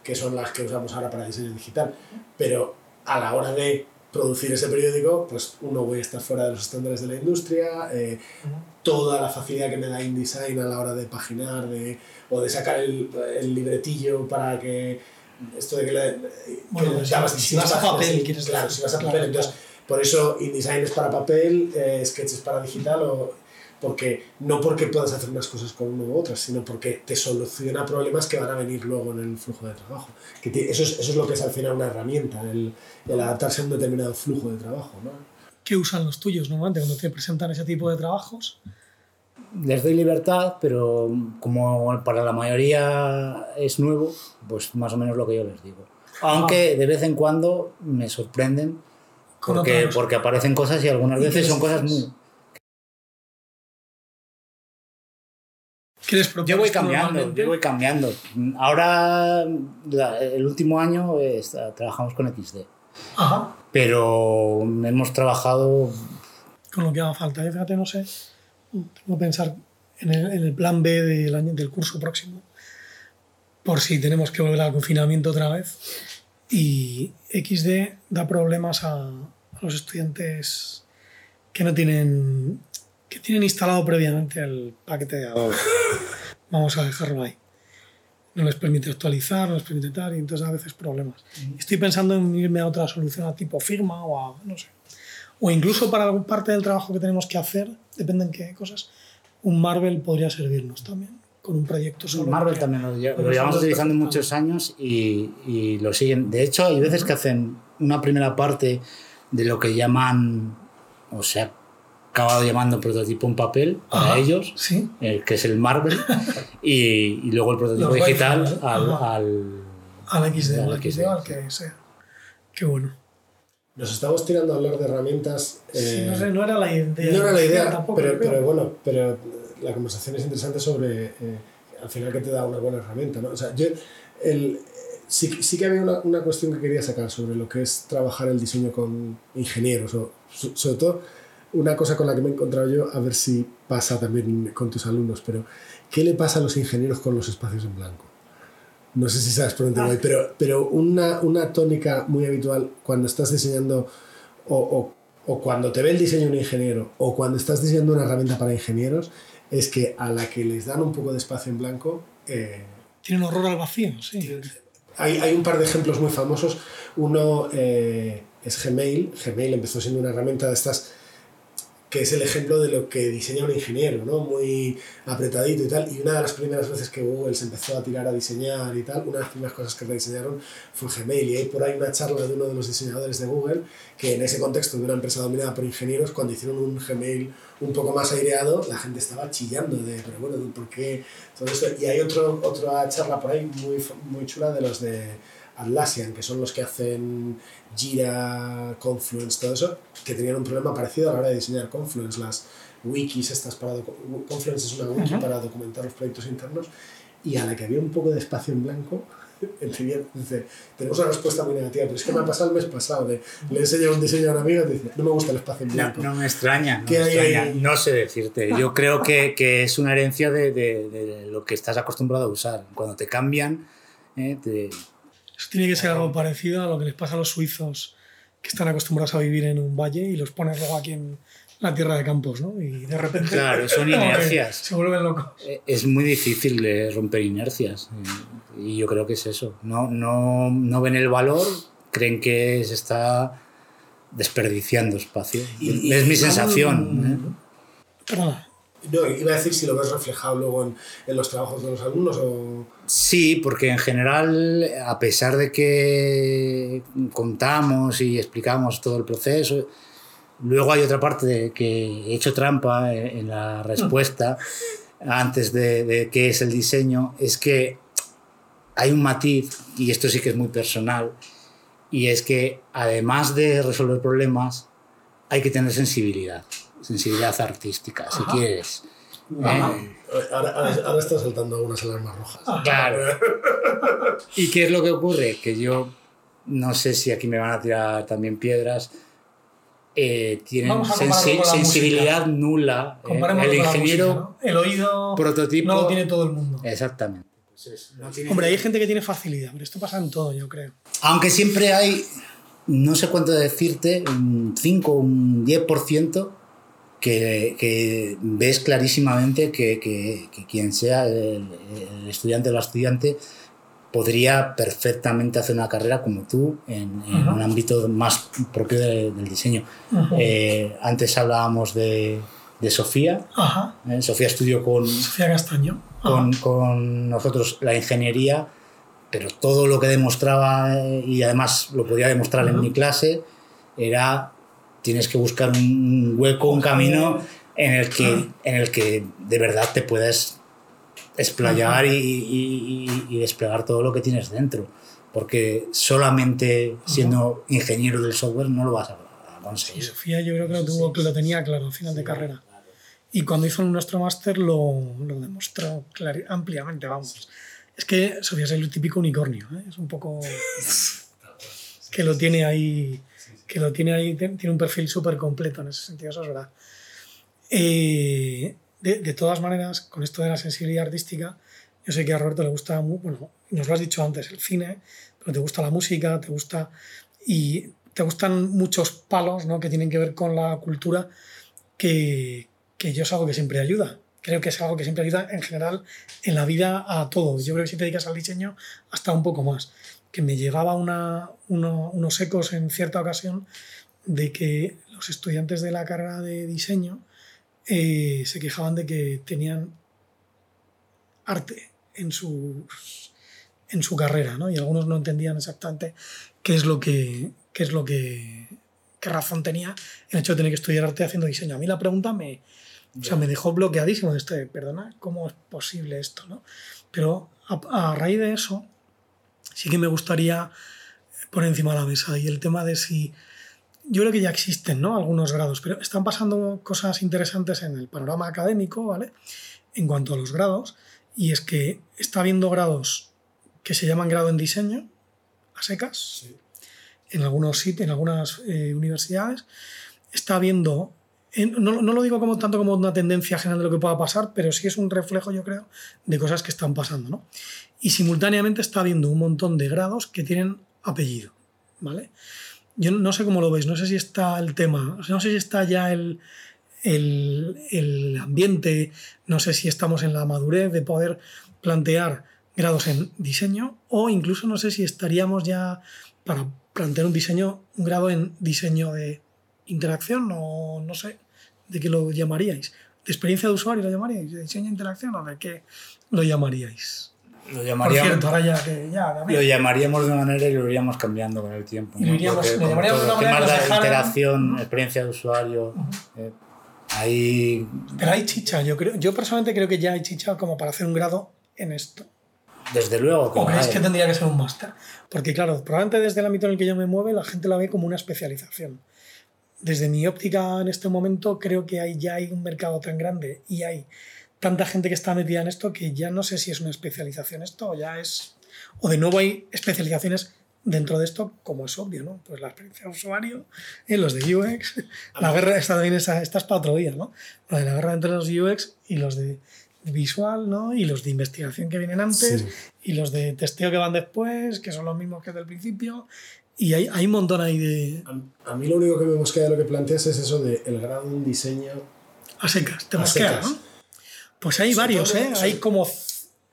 que son las que usamos ahora para diseño digital, pero a la hora de producir ese periódico, pues uno voy a estar fuera de los estándares de la industria, eh, toda la facilidad que me da InDesign a la hora de paginar de, o de sacar el, el libretillo para que esto de que, que Bueno, si- vas a papel, quieres claro, si vas a Claro, papel, entonces por eso InDesign es para papel, eh, Sketch es para digital, o, porque, no porque puedas hacer unas cosas con una u otras, sino porque te soluciona problemas que van a venir luego en el flujo de trabajo. Que ti- eso, es, eso es lo que es al final una herramienta, el, el adaptarse a un determinado flujo de trabajo. ¿no? ¿Qué usan los tuyos normalmente cuando te presentan ese tipo de trabajos? Les doy libertad, pero como para la mayoría es nuevo, pues más o menos lo que yo les digo. Aunque de vez en cuando me sorprenden porque, porque aparecen cosas y algunas ¿Y qué veces son cosas muy... ¿Qué les Yo voy cambiando, yo voy cambiando. Ahora, la- el último año eh, está- trabajamos con XD, Ajá. pero hemos trabajado Con lo que haga falta. Yo, fíjate, no sé. Tengo que pensar en el, en el plan B del, año, del curso próximo. Por si tenemos que volver al confinamiento otra vez. Y XD da problemas a, a los estudiantes que no tienen que tienen instalado previamente el paquete de Adobe. Vamos a dejarlo ahí. no les permite actualizar, no les permite tal, y entonces a veces problemas. Estoy pensando en irme a otra solución a tipo firma o a, no sé. O incluso para alguna parte del trabajo que tenemos que hacer, depende en qué cosas, un Marvel podría servirnos también, con un proyecto solo. Marvel también lo, lo llevamos utilizando muchos años y, y lo siguen. De hecho, hay veces que hacen una primera parte de lo que llaman, o sea, acabado llamando prototipo en papel para Ajá, ellos, Sí, el que es el Marvel, y, y luego el prototipo Los digital Wi-Fi, al, al- al XD, Al XD, XD, al sí. que sea. Qué bueno. Nos estamos tirando a hablar de herramientas. Sí, eh, no, sé, no era la idea. no era la idea, tampoco, pero, creo. pero bueno, pero la conversación es interesante sobre eh, al final que te da una buena herramienta. ¿no? O sea, yo el, sí, sí que había una, una cuestión que quería sacar sobre lo que es trabajar el diseño con ingenieros, o so- sobre todo una cosa con la que me he encontrado yo, a ver si pasa también con tus alumnos, pero ¿qué le pasa a los ingenieros con los espacios en blanco? No sé si sabes por dónde voy, pero, pero una, una tónica muy habitual cuando estás diseñando o, o- o cuando te ve el diseño un ingeniero o cuando estás diseñando una herramienta para ingenieros es que a la que les dan un poco de espacio en blanco eh, Tiene un horror al vacío, sí. hay, hay un par de ejemplos muy famosos. Uno eh, es Gmail. Gmail empezó siendo una herramienta de estas que es el ejemplo de lo que diseña un ingeniero, ¿no? Muy apretadito y tal. Y una de las primeras veces que Google se empezó a tirar a diseñar y tal, una de las primeras cosas que rediseñaron fue Gmail. Y hay por ahí una charla de uno de los diseñadores de Google que en ese contexto de una empresa dominada por ingenieros, cuando hicieron un Gmail un poco más aireado, la gente estaba chillando de, pero bueno, ¿por qué todo esto? Y hay otro, otra charla por ahí muy, muy chula de los de Atlassian, que son los que hacen Jira, Confluence, todo eso, que tenían un problema parecido a la hora de diseñar Confluence, las wikis estas para... Confluence es una wiki para documentar los proyectos internos y a la que había un poco de espacio en blanco, tenía- dice, tenemos una respuesta muy negativa, pero es que me ha pasado el mes pasado, de, le enseño un diseño a un amigo y dice, no me gusta el espacio en No, blanco. no me extraña, no, ¿Qué me hay extraña. ahí? no sé decirte. Yo creo que, que es una herencia de, de- de lo que estás acostumbrado a usar. Cuando te cambian, eh, te- Eso tiene que ser algo parecido a lo que les pasa a los suizos que están acostumbrados a vivir en un valle y los pones luego aquí en la tierra de campos, ¿no? Y de repente. Claro, son inercias. Se vuelven locos. eh, es muy difícil romper inercias. eh, Y yo creo que es eso. No, no, no ven el valor, creen que se está desperdiciando espacio. Y- y- es mi sensación. ¿eh? Perdona. No, iba a decir si lo ves reflejado luego en, en los trabajos de los alumnos o... Sí, porque en general, a pesar de que contamos y explicamos todo el proceso, luego hay otra parte de que he hecho trampa en, en la respuesta antes de, de qué es el diseño, es que hay un matiz, y esto sí que es muy personal, y es que además de resolver problemas, hay que tener sensibilidad, sensibilidad artística, si Ajá. quieres. ¿eh? Ahora, ahora, ahora están saltando algunas alarmas rojas. Claro. ¿Y qué es lo que ocurre? Que yo no sé si aquí me van a tirar también piedras. eh, tienen sensi- sensibilidad nula. eh, Comparemos el con la ingeniero música, ¿no? El oído prototipo. no lo tiene todo el mundo. Exactamente. No tiene- Hombre, hay gente que tiene facilidad, pero esto pasa en todo, yo creo. Aunque siempre hay, no sé cuánto decirte, un 5, un 10%, que, que ves clarísimamente que, que- que quien sea el, el estudiante o la estudiante podría perfectamente hacer una carrera como tú en, en Ajá. un ámbito más propio de- del diseño. Eh, antes hablábamos de, de Sofía. Ajá. ¿eh? Sofía estudió con, Sofía Castaño. Ajá. con, con nosotros la ingeniería, pero todo lo que demostraba eh, y además lo podía demostrar en Ujú. mi clase era tienes que buscar un hueco, un camino en el que, en el que de verdad te puedas explayar y, y- y- desplegar todo lo que tienes dentro. Porque solamente siendo ingeniero del software no lo vas a, conseguir. Sofía yo creo que lo, tuvo, que lo tenía claro al final de carrera. Y cuando hizo nuestro máster lo, lo demostró ampliamente, vamos. Es que Sofía es el típico unicornio, ¿eh? es un poco que lo tiene ahí, que lo tiene ahí, tiene un perfil súper completo en ese sentido, eso es verdad. Eh, de, de todas maneras, con esto de la sensibilidad artística, yo sé que a Roberto le gusta, mu- bueno, nos lo has dicho antes, el cine, pero te gusta la música, te gusta y te gustan muchos palos ¿no? que tienen que ver con la cultura que, que yo es algo que siempre ayuda. creo que es algo que siempre ayuda en general en la vida a todos. Yo creo que si te dedicas al diseño, hasta un poco más. Que me llegaba una, unos ecos en cierta ocasión de que los estudiantes de la carrera de diseño eh, se quejaban de que tenían arte en su, en su carrera, ¿no? Y algunos no entendían exactamente qué es lo que, qué es lo que, qué razón tenía el hecho de tener que estudiar arte haciendo diseño. A mí la pregunta me, o sea, me dejó bloqueadísimo. Este, perdona, ¿cómo es posible esto? ¿no? Pero a, raíz de eso, sí que me gustaría poner encima de la mesa y el tema de si. Yo creo que ya existen ¿no? algunos grados, pero están pasando cosas interesantes en el panorama académico, ¿vale? En cuanto a los grados, y es que está habiendo grados que se llaman grado en diseño, a secas, en algunos sitios, en algunas eh, universidades. Está habiendo no, no, lo digo como tanto como una tendencia general de lo que pueda pasar, pero sí es un reflejo, yo creo, de cosas que están pasando. ¿no? Y simultáneamente está habiendo un montón de grados que tienen apellido. ¿vale? Yo no sé cómo lo veis, no sé si está el tema, no sé si está ya el, el, el ambiente, no sé si estamos en la madurez de poder plantear grados en diseño o incluso no sé si estaríamos ya para plantear un diseño, un grado en diseño de interacción o no sé de qué lo llamaríais. ¿De experiencia de usuario lo llamaríais? ¿De diseño de interacción o de qué lo llamaríais? Lo llamaríamos, Por cierto, ahora ya que ya, lo llamaríamos de una manera y lo iríamos cambiando con el tiempo. Y lo, iríamos, lo llamaríamos de una manera que de interacción, experiencia de usuario. eh, ahí... Pero hay chicha, yo creo, yo personalmente creo que ya hay chicha como para hacer un grado en esto. Desde luego. ¿O creéis que tendría que ser un máster? Porque claro, probablemente desde el ámbito en el que yo me mueve la gente la ve como una especialización desde mi óptica en este momento creo que hay, ya hay un mercado tan grande y hay tanta gente que está metida en esto que ya no sé si es una especialización esto o ya es... O de nuevo hay especializaciones dentro de esto, como es obvio, ¿no? Pues la experiencia de usuario, eh, los de UX, la guerra, está también esa, esta es para otro día, ¿no? De la guerra entre los UX y los de visual, ¿no? Y los de investigación que vienen antes, y los de testeo que van después, que son los mismos que del principio, y hay, hay un montón ahí de... A, mí lo único que me mosquea de lo que planteas es eso de el grado de un diseño... A secas, te mosquea, ¿no? Pues hay varios, ¿eh? Hay como,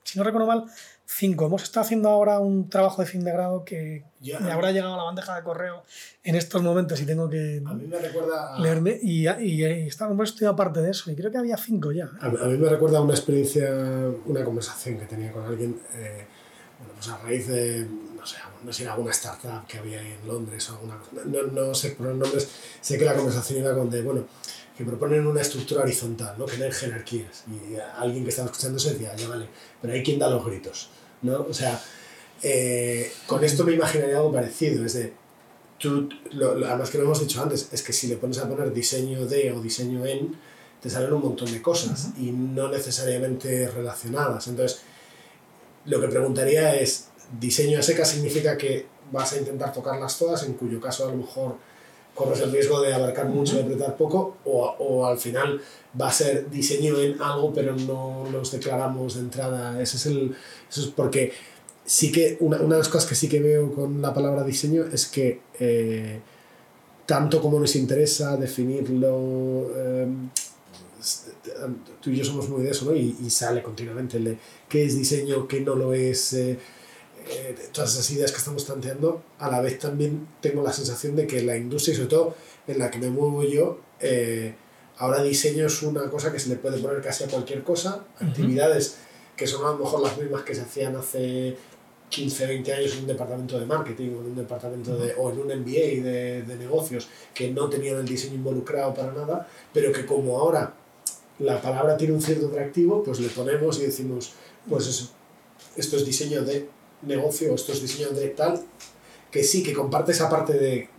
si no recuerdo mal, cinco. Hemos estado haciendo ahora un trabajo de fin de grado que me habrá llegado a la bandeja de correo en estos momentos y tengo que a mí me recuerda leerme. Y, y, y estoy aparte de eso y creo que había cinco ya. A, mí me recuerda una experiencia, una conversación que tenía con alguien, eh, bueno, pues a raíz de no sé, no sé, alguna startup que había ahí en Londres o alguna no, no sé por los nombres, sé que la conversación iba con de, bueno, que proponen una estructura horizontal, ¿no? que no hay jerarquías. Y alguien que estaba escuchando eso decía, ya vale, pero hay quien da los gritos, ¿no? O sea, eh, con esto me imaginaría algo parecido, es de, tú, lo, además que lo hemos dicho antes, es que si le pones a poner diseño de o diseño en, te salen un montón de cosas y no necesariamente relacionadas. Entonces, lo que preguntaría es, diseño a seca significa que vas a intentar tocarlas todas, en cuyo caso a lo mejor corres el riesgo de abarcar mucho y apretar poco, o, o, al final va a ser diseño en algo, pero no los declaramos de entrada. Ese es el, eso es porque sí que una, una, de las cosas que sí que veo con la palabra diseño es que eh, tanto como nos interesa definirlo, eh, tú y yo somos muy de eso, ¿no? y, y, sale continuamente el de qué es diseño, qué no lo es. Eh, eh, todas esas ideas que estamos planteando, a la vez también tengo la sensación de que la industria, y sobre todo en la que me muevo yo, eh, ahora diseño es una cosa que se le puede poner casi a cualquier cosa, actividades que son a lo mejor las mismas que se hacían hace 15, 20 años en un departamento de marketing o en un departamento de, o en un MBA de, de negocios que no tenían el diseño involucrado para nada, pero que como ahora la palabra tiene un cierto atractivo, pues le ponemos y decimos, pues eso, esto es diseño de negocio, estos diseños de tal, que sí, que comparte esa parte de,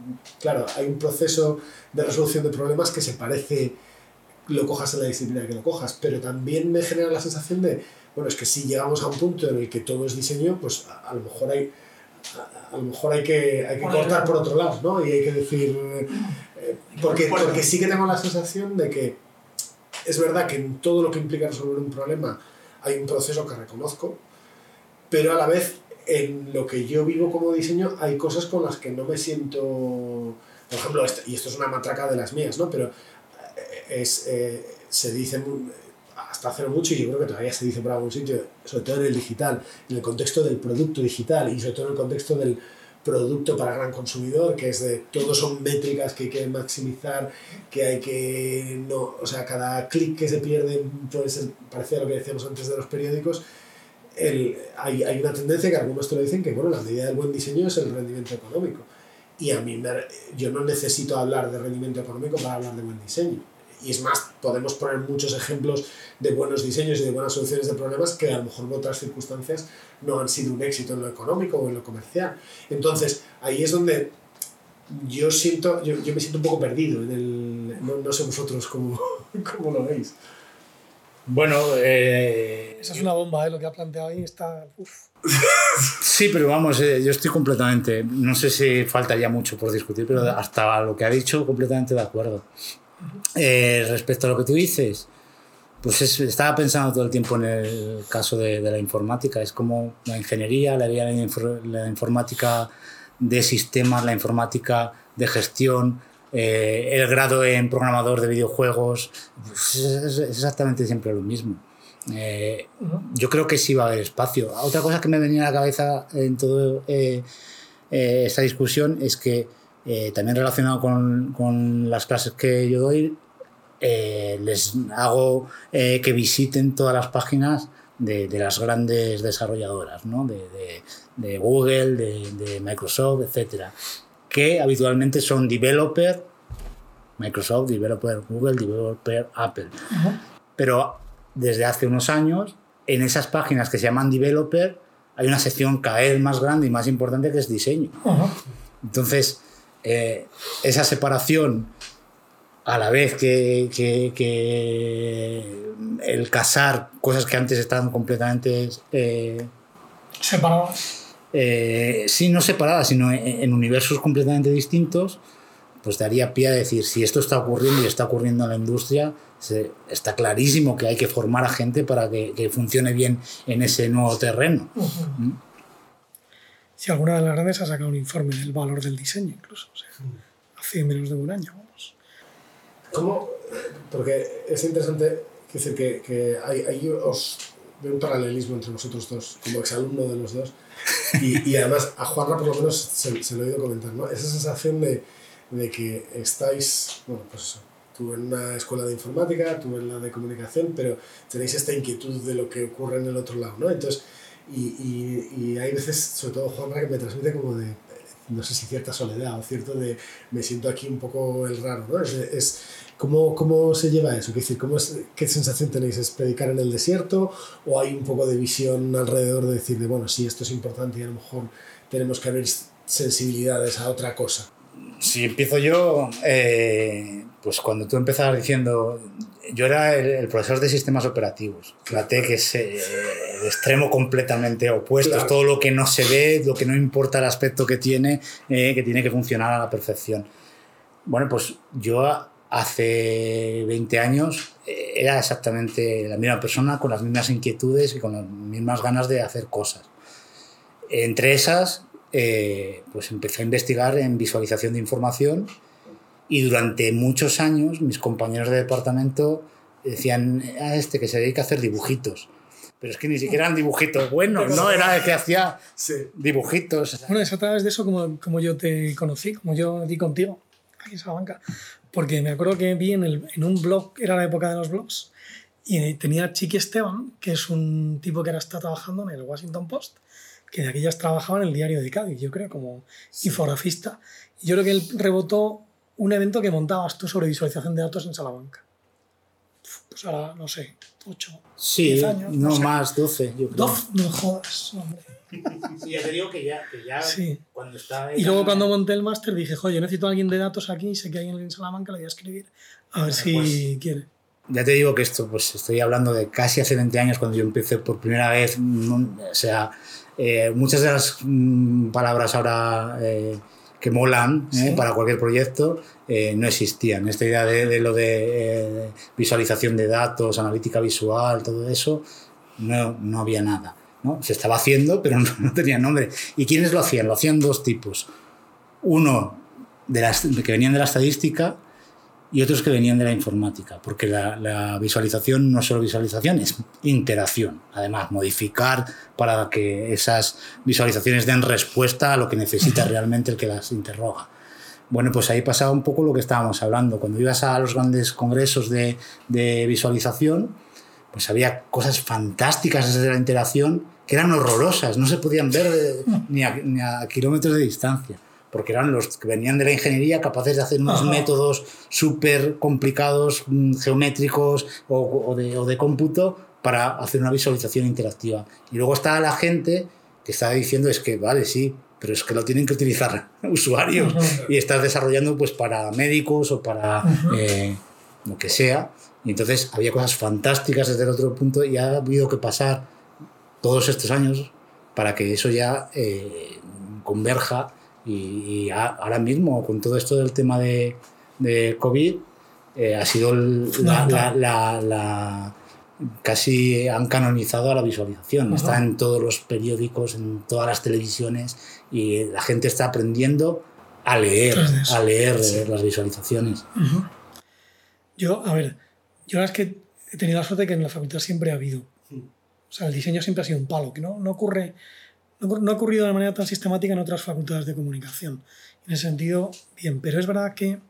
claro, hay un proceso de resolución de problemas que se parece, lo cojas en la disciplina que lo cojas, pero también me genera la sensación de, bueno, es que si llegamos a un punto en el que todo es diseño, pues a, lo mejor hay, a, lo mejor hay que, hay que cortar por otro lado, ¿no? Y hay que decir, eh, porque, porque sí que tengo la sensación de que es verdad que en todo lo que implica resolver un problema hay un proceso que reconozco, pero a la vez en lo que yo vivo como diseño hay cosas con las que no me siento, por ejemplo, y esto es una matraca de las mías, ¿no? Pero eh, eh, se dice hasta hace mucho, y yo creo que todavía se dice por algún sitio, sobre todo en el digital, en el contexto del producto digital y sobre todo en el contexto del producto para gran consumidor, que es de todo son métricas que hay que maximizar, que hay que no, o sea, cada clic que se pierde puede ser parecido a lo que decíamos antes de los periódicos. El, hay, hay una tendencia que algunos te lo dicen que bueno, la medida del buen diseño es el rendimiento económico. Y a mí me, yo no necesito hablar de rendimiento económico para hablar de buen diseño. Y es más, podemos poner muchos ejemplos de buenos diseños y de buenas soluciones de problemas que a lo mejor en otras circunstancias no han sido un éxito en lo económico o en lo comercial. Entonces, ahí es donde yo siento, yo, yo me siento un poco perdido en el, no, no sé vosotros cómo, cómo lo veis. Bueno, eh, Esa es una bomba, ¿eh? Lo que ha planteado ahí está... Uf. sí, pero vamos, eh, yo estoy completamente, no sé si faltaría mucho por discutir, pero hasta lo que ha dicho, completamente de acuerdo. Eh, respecto a lo que tú dices, pues es- estaba pensando todo el tiempo en el caso de, la informática. Es como la ingeniería, la, la, la informática de sistemas, la informática de gestión, eh, el grado en programador de videojuegos. pues es, exactamente siempre lo mismo. Eh, yo creo que sí va a haber espacio. Otra cosa que me venía a la cabeza en toda esta discusión es que eh, también relacionado con, con las clases que yo doy, eh, les hago eh, que visiten todas las páginas de, de las grandes desarrolladoras, ¿no? de, de, de Google, de, Microsoft, etcétera, que habitualmente son developer, Microsoft, developer Google, developer Apple. Pero desde hace unos años, en esas páginas que se llaman developer, hay una sección cada vez más grande y más importante que es diseño. Ajá. Entonces, eh, esa separación, a la vez que, que- que el casar cosas que antes estaban completamente, eh, Separadas. eh, sí, no separadas, sino en, en universos completamente distintos, pues daría pie a decir, si esto está ocurriendo y está ocurriendo en la industria, se- está clarísimo que hay que formar a gente para que, que funcione bien en ese nuevo terreno. Si alguna de las grandes ha sacado un informe del valor del diseño, incluso. O sea, hace menos de un año, vamos. ¿Cómo? Porque es interesante decir que, que ahí, ahí os veo un paralelismo entre vosotros dos, como exalumno de los dos. Y, y además a Juanra por lo menos se, se lo he oído comentar, ¿no? Esa sensación de, de que estáis, bueno, pues eso, tú en una escuela de informática, tú en la de comunicación, pero tenéis esta inquietud de lo que ocurre en el otro lado, ¿no? Entonces, y, y, y hay veces, sobre todo Juanra, que me transmite como de, no sé si cierta soledad o cierto de me siento aquí un poco el raro, ¿no? Es, es ¿cómo, ¿Cómo se lleva eso? ¿Qué, decir, cómo es, ¿Qué sensación tenéis? ¿Es predicar en el desierto o hay un poco de visión alrededor de decir, de, bueno, sí, esto es importante y a lo mejor tenemos que abrir sensibilidades a otra cosa? Si empiezo yo, eh, pues cuando tú empezabas diciendo, yo era el, el profesor de sistemas operativos, fíjate que es eh, el extremo completamente opuesto, Claro. es todo lo que no se ve, lo que no importa el aspecto que tiene, eh, que tiene que funcionar a la perfección. Bueno, pues yo hace 20 años eh, era exactamente la misma persona con las mismas inquietudes y con las mismas ganas de hacer cosas. Entre esas, pues empecé a investigar en visualización de información y durante muchos años mis compañeros de departamento decían a este que se dedica a hacer dibujitos. Pero es que ni siquiera eran dibujitos buenos, ¿no? Era el que hacía Sí. dibujitos. Bueno, es a través de eso como, como yo te conocí, como yo di contigo, aquí en Salamanca. Porque me acuerdo que vi en, el, en un blog, era la época de los blogs, y tenía Chiqui Esteban, que es un tipo que ahora está trabajando en el Washington Post, que de aquellas trabajaba en el diario de Cádiz, yo creo, como infografista. Y yo creo que él rebotó un evento que montabas tú sobre visualización de datos en Salamanca. Pues ahora, no sé, 8, Sí, 10 años. no sé. más, 12, yo creo. 12, no jodas, hombre. Sí, ya te digo que ya, que ya Sí. cuando estaba... Y luego cuando monté el máster dije, joder, yo necesito a alguien de datos aquí, sé que hay alguien en Salamanca, le voy a escribir, a ver si pues- quiere. Ya te digo que esto, pues estoy hablando de casi hace 20 años cuando yo empecé por primera vez. no- o sea, eh, muchas de las mm, palabras ahora eh, que molan eh, para cualquier proyecto eh, no existían. Esta idea de, de lo de eh, visualización de datos, analítica visual, todo eso, no, no había nada. ¿no? Se estaba haciendo, pero no, no tenía nombre. ¿Y quiénes lo hacían? Lo hacían dos tipos. Uno de las, que venían de la estadística y otros que venían de la informática, porque la, la, visualización no es solo visualización, es interacción. Además, modificar para que esas visualizaciones den respuesta a lo que necesita realmente el que las interroga. Bueno, pues ahí pasaba un poco lo que estábamos hablando. Cuando ibas a los grandes congresos de, de visualización, pues había cosas fantásticas desde la interacción que eran horrorosas, no se podían ver ni a, ni a kilómetros de distancia porque eran los que venían de la ingeniería capaces de hacer unos métodos súper complicados, mm, geométricos o, o, de, o, de, cómputo para hacer una visualización interactiva. Y luego está la gente que está diciendo es que, vale, sí, pero es que lo tienen que utilizar usuarios y estás desarrollando pues para médicos o para eh, lo que sea. Y entonces había cosas fantásticas desde el otro punto y ha habido que pasar todos estos años para que eso ya eh, converja y, y, ahora mismo, con todo esto del tema de, de COVID, eh, ha sido el, la, la, la, la, casi han canonizado a la visualización. Está en todos los periódicos, en todas las televisiones y la gente está aprendiendo a leer, a leer sí. las visualizaciones. Yo, a ver, yo es que he tenido la suerte que en la facultad siempre ha habido. O sea, el diseño siempre ha sido un palo, que no, no ocurre no ha ocurrido de manera tan sistemática en otras facultades de comunicación. En ese sentido, bien, pero es verdad que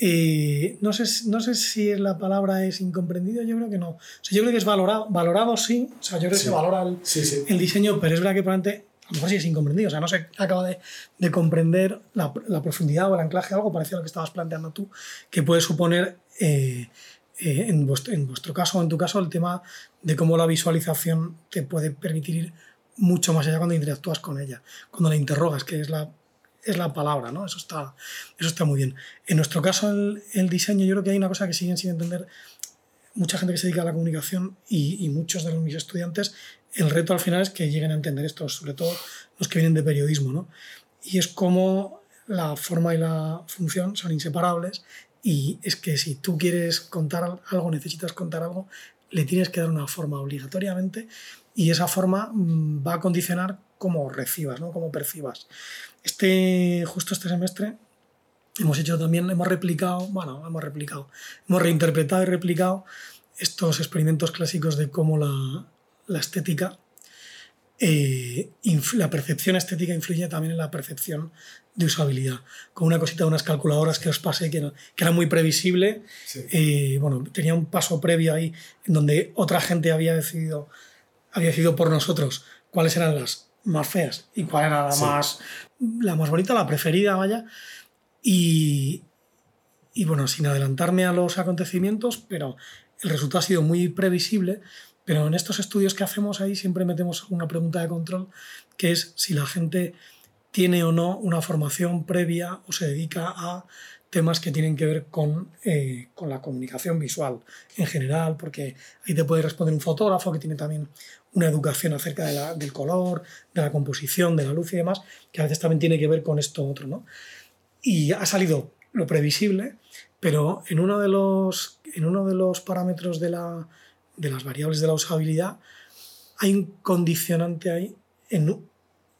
eh, no, sé, no sé si la palabra es incomprendido, yo creo que no. O sea, yo creo que es valorado, valorado sí, o sea, yo creo sí. que se valora el, sí, sí. el, diseño, pero es verdad que probablemente a lo mejor sí es incomprendido, o sea, no se acaba de, de comprender la, la, profundidad o el anclaje, algo parecido a lo que estabas planteando tú, que puede suponer eh, eh, en, vuestro, en vuestro caso o en tu caso el tema de cómo la visualización te puede permitir ir mucho más allá cuando interactúas con ella, cuando la interrogas, que es la, es la palabra, ¿no? Eso está, eso está muy bien. En nuestro caso, el, diseño, yo creo que hay una cosa que siguen sin entender mucha gente que se dedica a la comunicación y, y, muchos de mis estudiantes, el reto al final es que lleguen a entender esto, sobre todo los que vienen de periodismo, ¿no? Y es como la forma y la función son inseparables y es que si tú quieres contar algo, necesitas contar algo, le tienes que dar una forma obligatoriamente y esa forma mm, va a condicionar cómo recibas, ¿no? cómo percibas. Este, justo este semestre hemos hecho también, hemos replicado, bueno, hemos replicado, hemos reinterpretado y replicado estos experimentos clásicos de cómo la, la estética, eh, la percepción estética influye también en la percepción de usabilidad. Con una cosita de unas calculadoras que os pasé, que, no, que era muy previsible, sí. eh, bueno, tenía un paso previo ahí en donde otra gente había decidido había decidido por nosotros cuáles eran las más feas y cuál era la, sí. más, la más bonita, la preferida, vaya. Y, y bueno, sin adelantarme a los acontecimientos, pero el resultado ha sido muy previsible. Pero en estos estudios que hacemos ahí siempre metemos una pregunta de control, que es si la gente tiene o no una formación previa o se dedica a temas que tienen que ver con, eh, con la comunicación visual en general, porque ahí te puede responder un fotógrafo que tiene también una educación acerca del color, de la composición, de la luz y demás, que a veces también tiene que ver con esto otro. ¿no? Y ha salido lo previsible, pero en uno de los, en uno de los parámetros de, la, de las variables de la usabilidad hay un condicionante ahí en,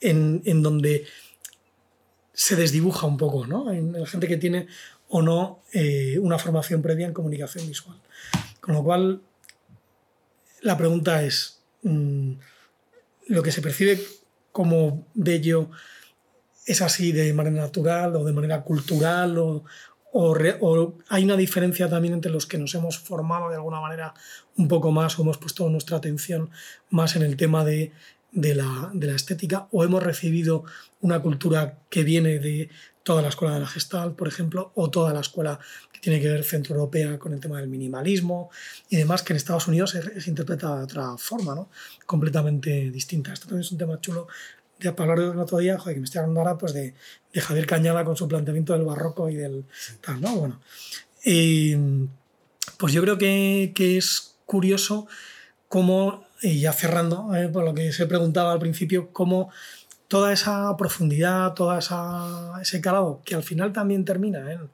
en, en donde se desdibuja un poco, ¿no? En la gente que tiene o no eh, una formación previa en comunicación visual. Con lo cual, la pregunta es, mmm, ¿lo que se percibe como bello es así de manera natural o de manera cultural o, o, hay una diferencia también entre los que nos hemos formado de alguna manera un poco más o hemos puesto nuestra atención más en el tema de de la, de la, estética o hemos recibido una cultura que viene de toda la escuela de la Gestalt, por ejemplo, o toda la escuela que tiene que ver centroeuropea con el tema del minimalismo y demás, que en Estados Unidos es, es interpretada de otra forma, ¿no? completamente distinta. Esto también es un tema chulo de hablar el otro día, joder, que me estoy hablando ahora pues, de, Javier Cañada con su planteamiento del barroco y del tal, ¿no? Bueno, y, pues yo creo que, que es curioso cómo y ya cerrando, eh, por lo que se preguntaba al principio, cómo toda esa profundidad, esa, ese calado, que al final también termina en,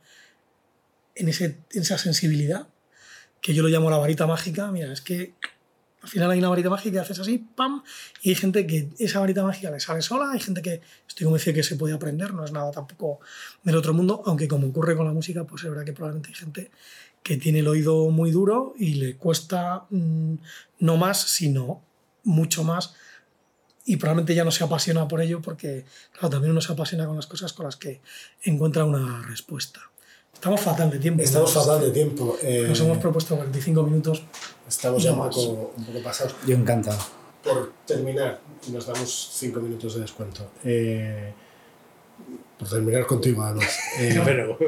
en, ese, en esa sensibilidad, que yo lo llamo la varita mágica, mira, es que Al final hay una varita mágica haces así, ¡pam! Y hay gente que esa varita mágica le sale sola, hay gente que estoy convencido que se puede aprender, no es nada tampoco del otro mundo, aunque como ocurre con la música, pues es verdad que probablemente hay gente que tiene el oído muy duro y le cuesta mm, no más, sino mucho más y probablemente ya no se apasiona por ello porque, claro, también uno se apasiona con las cosas con las que encuentra una respuesta. Estamos fatal de tiempo. Estamos fatal de tiempo. Eh, Nos hemos propuesto 45 minutos. Estamos ya un poco, un poco pasados. Yo encantado. Por terminar, nos damos 5 minutos de descuento. Eh, por terminar contigo, además. Eh, Pero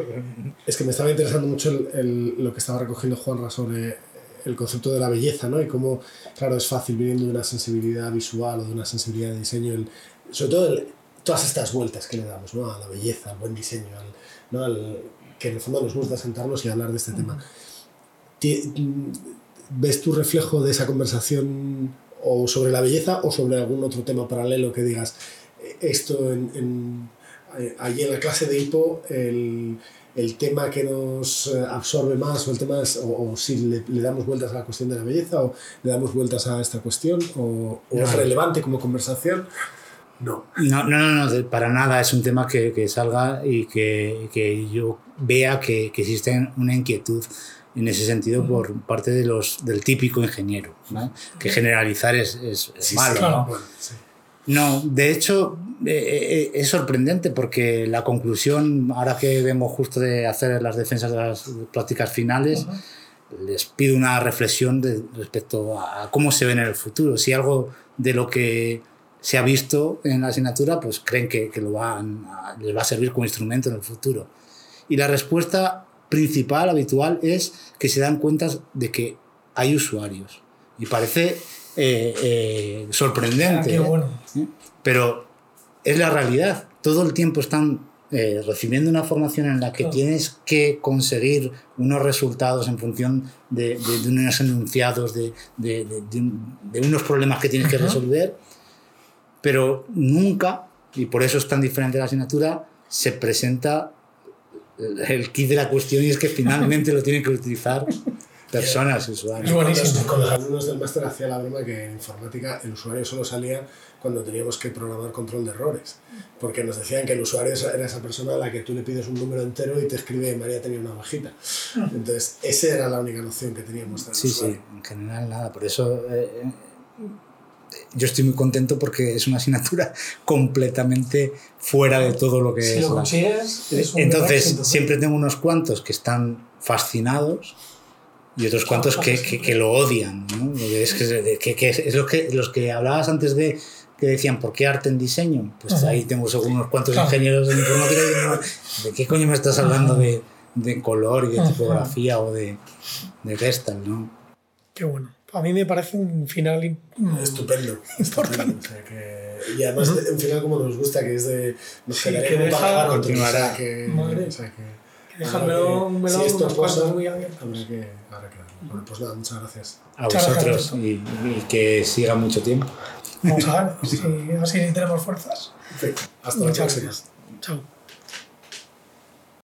Es que me estaba interesando mucho el- el- lo que estaba recogiendo Juanra sobre el concepto de la belleza, ¿no? Y cómo, claro, es fácil viniendo de una sensibilidad visual o de una sensibilidad de diseño, el- sobre todo el- todas estas vueltas que le damos, ¿no? A la belleza, al buen diseño, al, ¿no? Al- que en el fondo nos gusta sentarnos y hablar de este tema. ¿Ves tu reflejo de esa conversación o sobre la belleza o sobre algún otro tema paralelo que digas, eh, esto en, en- eh, allí en la clase de hipo, el, el tema que nos eh, absorbe más o el tema es, o, o si le, le damos vueltas a la cuestión de la belleza o le damos vueltas a esta cuestión o, o es No. relevante como conversación? No. No, no, no, no, para nada. Es un tema que, que salga y que, que yo vea que, que existe una inquietud en ese sentido por parte de los, del típico ingeniero. ¿no? Que generalizar es, es- es Sí, malo. sí, claro. bueno, sí. No, de hecho eh, eh, es sorprendente porque la conclusión, ahora que vengo justo de hacer las defensas de las prácticas finales, les pido una reflexión de- respecto a cómo se ven en el futuro. Si algo de lo que se ha visto en la asignatura, pues creen que, que lo van a- les va a servir como instrumento en el futuro. Y la respuesta principal, habitual, es que se dan cuenta de que hay usuarios. Y parece eh, eh, sorprendente. Ah, qué ¿eh? bueno. ¿eh? Pero es la realidad. Todo el tiempo están eh, recibiendo una formación en la que Claro. tienes que conseguir unos resultados en función de, de- de unos enunciados, de, de- de- de un- de unos problemas que tienes que resolver, pero nunca, y por eso es tan diferente la asignatura, se presenta el kit de la cuestión y es que finalmente lo tienen que utilizar personas, usuarios. Es buenísimo. Con los alumnos del máster hacía la broma que en informática el usuario solo salía cuando teníamos que programar control de errores. Porque nos decían que el usuario era esa persona a la que tú le pides un número entero y te escribe María tenía una bajita. Entonces, esa era la única noción que teníamos del Sí, sí, usuario. en general nada. Por eso eh, yo estoy muy contento porque es una asignatura completamente fuera de todo lo que Si es. lo la- es un Entonces, siempre tengo unos cuantos que están fascinados y otros cuantos que, que, que lo odian. ¿no? Es, que, que- que es lo que, los que hablabas antes de que decían, ¿por qué arte en diseño? Pues Ajá. ahí tengo según unos cuantos Claro. ingenieros en informática diciendo, ¿de qué coño me estás hablando de, de color y de Ajá. tipografía o de, de? ¿no? Qué bueno. A mí me parece un final Estupendo. Importante. estupendo. O sea que- y además, de- un final como nos gusta, que es de. Nos Sí, que deja- continuará. o sea que- Madre. o sea que- que- un melón si esto unas puertas posa, muy abiertas. habrá que, habrá que darle. Bueno, pues nada, muchas gracias. a Muchas vosotros gracias. y, y que siga mucho tiempo. Vamos a ver si así tenemos fuerzas. Perfecto. Hasta la Muchas próxima. gracias. Chao.